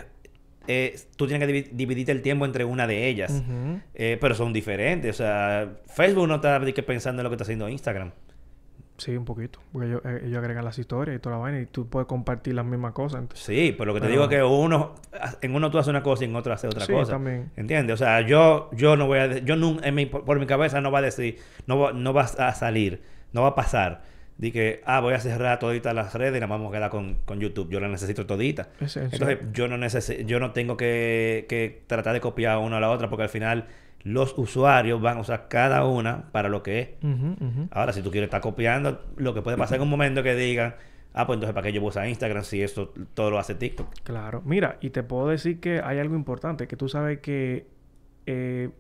A: eh, tú tienes que divi- dividirte el tiempo entre una de ellas. Eh, pero son diferentes. O sea, Facebook no está pensando en lo que está haciendo Instagram.
B: Sí, un poquito. Porque ellos, eh, ellos agregan las historias y toda la vaina y tú puedes compartir las mismas cosas. Entonces,
A: Sí, pero lo que te
B: Pero-
A: digo es que uno, en uno tú haces una cosa y en otro hace otra
B: Sí,
A: cosa.
B: también.
A: ¿Entiendes? O sea, yo, yo no voy a, yo nun- en mi, por, mi cabeza no va a decir, no no va a salir, no va a pasar. De que, ah, voy a cerrar toditas las redes y nada más vamos a quedar con, con YouTube. Yo la necesito todita.
B: Es.
A: Entonces, yo no necesi- yo no tengo que, que tratar de copiar una a la otra porque al final los usuarios van a usar cada una para lo que es. Ahora, si tú quieres estar copiando, lo que puede pasar en un momento que digan, ah, pues entonces, ¿para qué yo voy a usar Instagram si esto todo lo hace TikTok?
B: Claro. Mira, y te puedo decir que hay algo importante, que tú sabes que eh,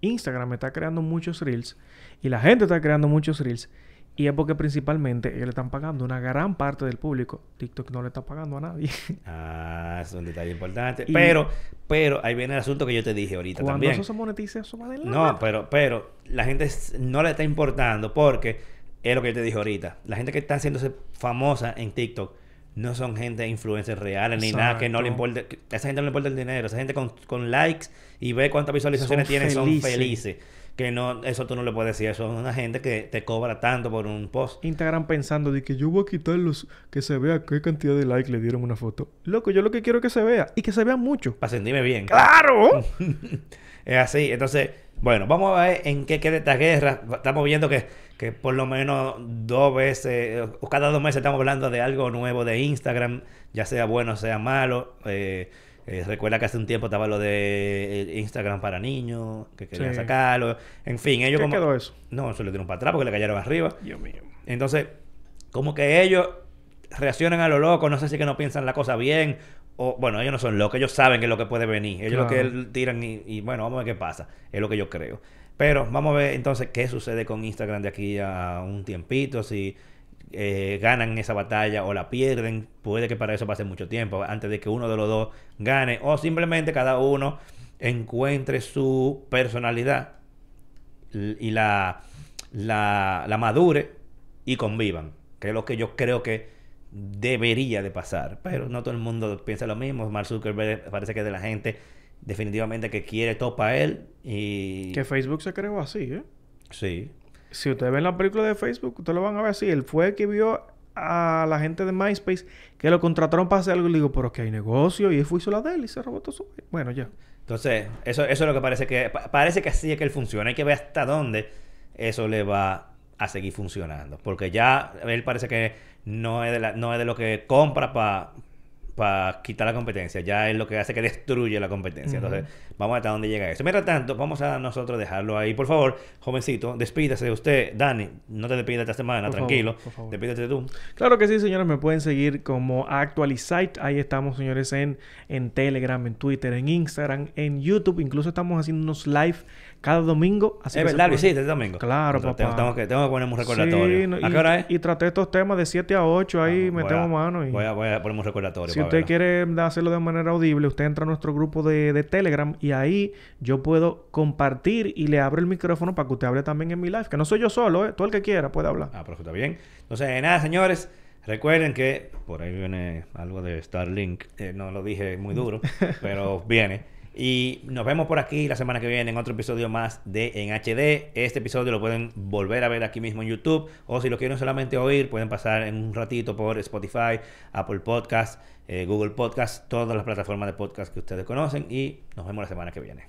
B: Instagram está creando muchos reels y la gente está creando muchos reels y es porque principalmente ellos le están pagando una gran parte del público. TikTok no le está pagando a nadie.
A: Ah, es un detalle importante.
B: Y-
A: Pero, pero ahí viene el asunto que yo te dije ahorita
B: Cuando
A: también.
B: eso se monetice, eso va adelante.
A: No, pero, pero la gente no le está importando porque es lo que yo te dije ahorita. La gente que está haciéndose famosa en TikTok no son gente influencers reales ni nada que no le importe. A esa gente no le importa el dinero. Esa gente con, con likes y ve cuántas visualizaciones tiene son
B: felices.
A: Que no, eso tú no le puedes decir. Eso es una gente que te cobra tanto por un post.
B: Instagram pensando de que yo voy a quitar los que se vea qué cantidad de likes le dieron una foto. Loco, yo lo que quiero es que se vea y que se vea mucho.
A: Para sentirme bien.
B: ¡Claro!
A: Es así. Entonces, bueno, vamos a ver en qué queda esta guerra. Estamos viendo que, que por lo menos dos veces, o cada dos meses estamos hablando de algo nuevo de Instagram, ya sea bueno o sea malo. Eh, eh, recuerda que hace un tiempo estaba lo de eh, Instagram para niños, que querían
B: Sí.
A: sacarlo. En fin, ellos
B: ¿Qué
A: como...
B: quedó eso?
A: No, eso le dieron para atrás porque le cayeron arriba.
B: Dios mío.
A: Entonces, como que ellos reaccionan a lo loco, no sé si es que no piensan la cosa bien, o bueno, ellos no son locos, ellos saben que es lo que puede venir, ellos
B: Claro.
A: lo que tiran y, y, bueno, vamos a ver qué pasa, es lo que yo creo. Pero vamos a ver entonces qué sucede con Instagram de aquí a un tiempito, si eh, ganan esa batalla o la pierden, puede que para eso pase mucho tiempo antes de que uno de los dos gane o simplemente cada uno encuentre su personalidad y la, la, la madure y convivan, que es lo que yo creo que debería de pasar, pero no todo el mundo piensa lo mismo, Mark Zuckerberg parece que es de la gente definitivamente que quiere topa él y...
B: Que Facebook se creó así, ¿eh?
A: Sí.
B: Si ustedes ven la película de Facebook, ustedes lo van a ver así. Él fue que vio a la gente de MySpace que lo contrataron para hacer algo y le digo, pero que hay negocio. Y él fue hizo la de él y se robó todo su... Bueno, ya.
A: Entonces, eso, eso es lo que parece que... parece que así es que él funciona. Hay que ver hasta dónde eso le va a seguir funcionando. Porque ya él parece que no es de, no es de lo que compra para para quitar la competencia. Ya es lo que hace que destruye la competencia. Entonces, vamos a ver hasta dónde llega eso. Mientras tanto, vamos a nosotros dejarlo ahí. Por favor, jovencito, despídase de usted. Dani, no te despidas esta semana, tranquilo. Despídete tú.
B: Claro que sí, señores. Me pueden seguir como Actualizite. Ahí estamos, señores, en, en Telegram, en Twitter, en Instagram, en YouTube. Incluso estamos haciendo unos live cada domingo.
A: Así es verdad, sí, este domingo.
B: Claro, papá.
A: Tengo, que, tengo que poner un recordatorio. ¿A
B: qué
A: hora es?
B: Y traté estos temas de 7 a 8, ahí metemos mano. Y...
A: Voy, a, voy a poner un recordatorio.
B: Si usted quiere hacerlo de manera audible, usted entra a nuestro grupo de, de, Telegram y ahí yo puedo compartir y le abro el micrófono para que usted hable también en mi live. Que no soy yo solo, ¿eh? Todo el que quiera puede hablar.
A: Ah, pero está bien. Entonces, nada, señores. Recuerden que por ahí viene algo de Starlink. Eh, no lo dije muy duro, pero viene. Y nos vemos por aquí la semana que viene en otro episodio más de En HD. Este episodio lo pueden volver a ver aquí mismo en YouTube. O si lo quieren solamente oír, pueden pasar en un ratito por Spotify, Apple Podcast, eh, Google Podcast, todas las plataformas de podcast que ustedes conocen. Y nos vemos la semana que viene.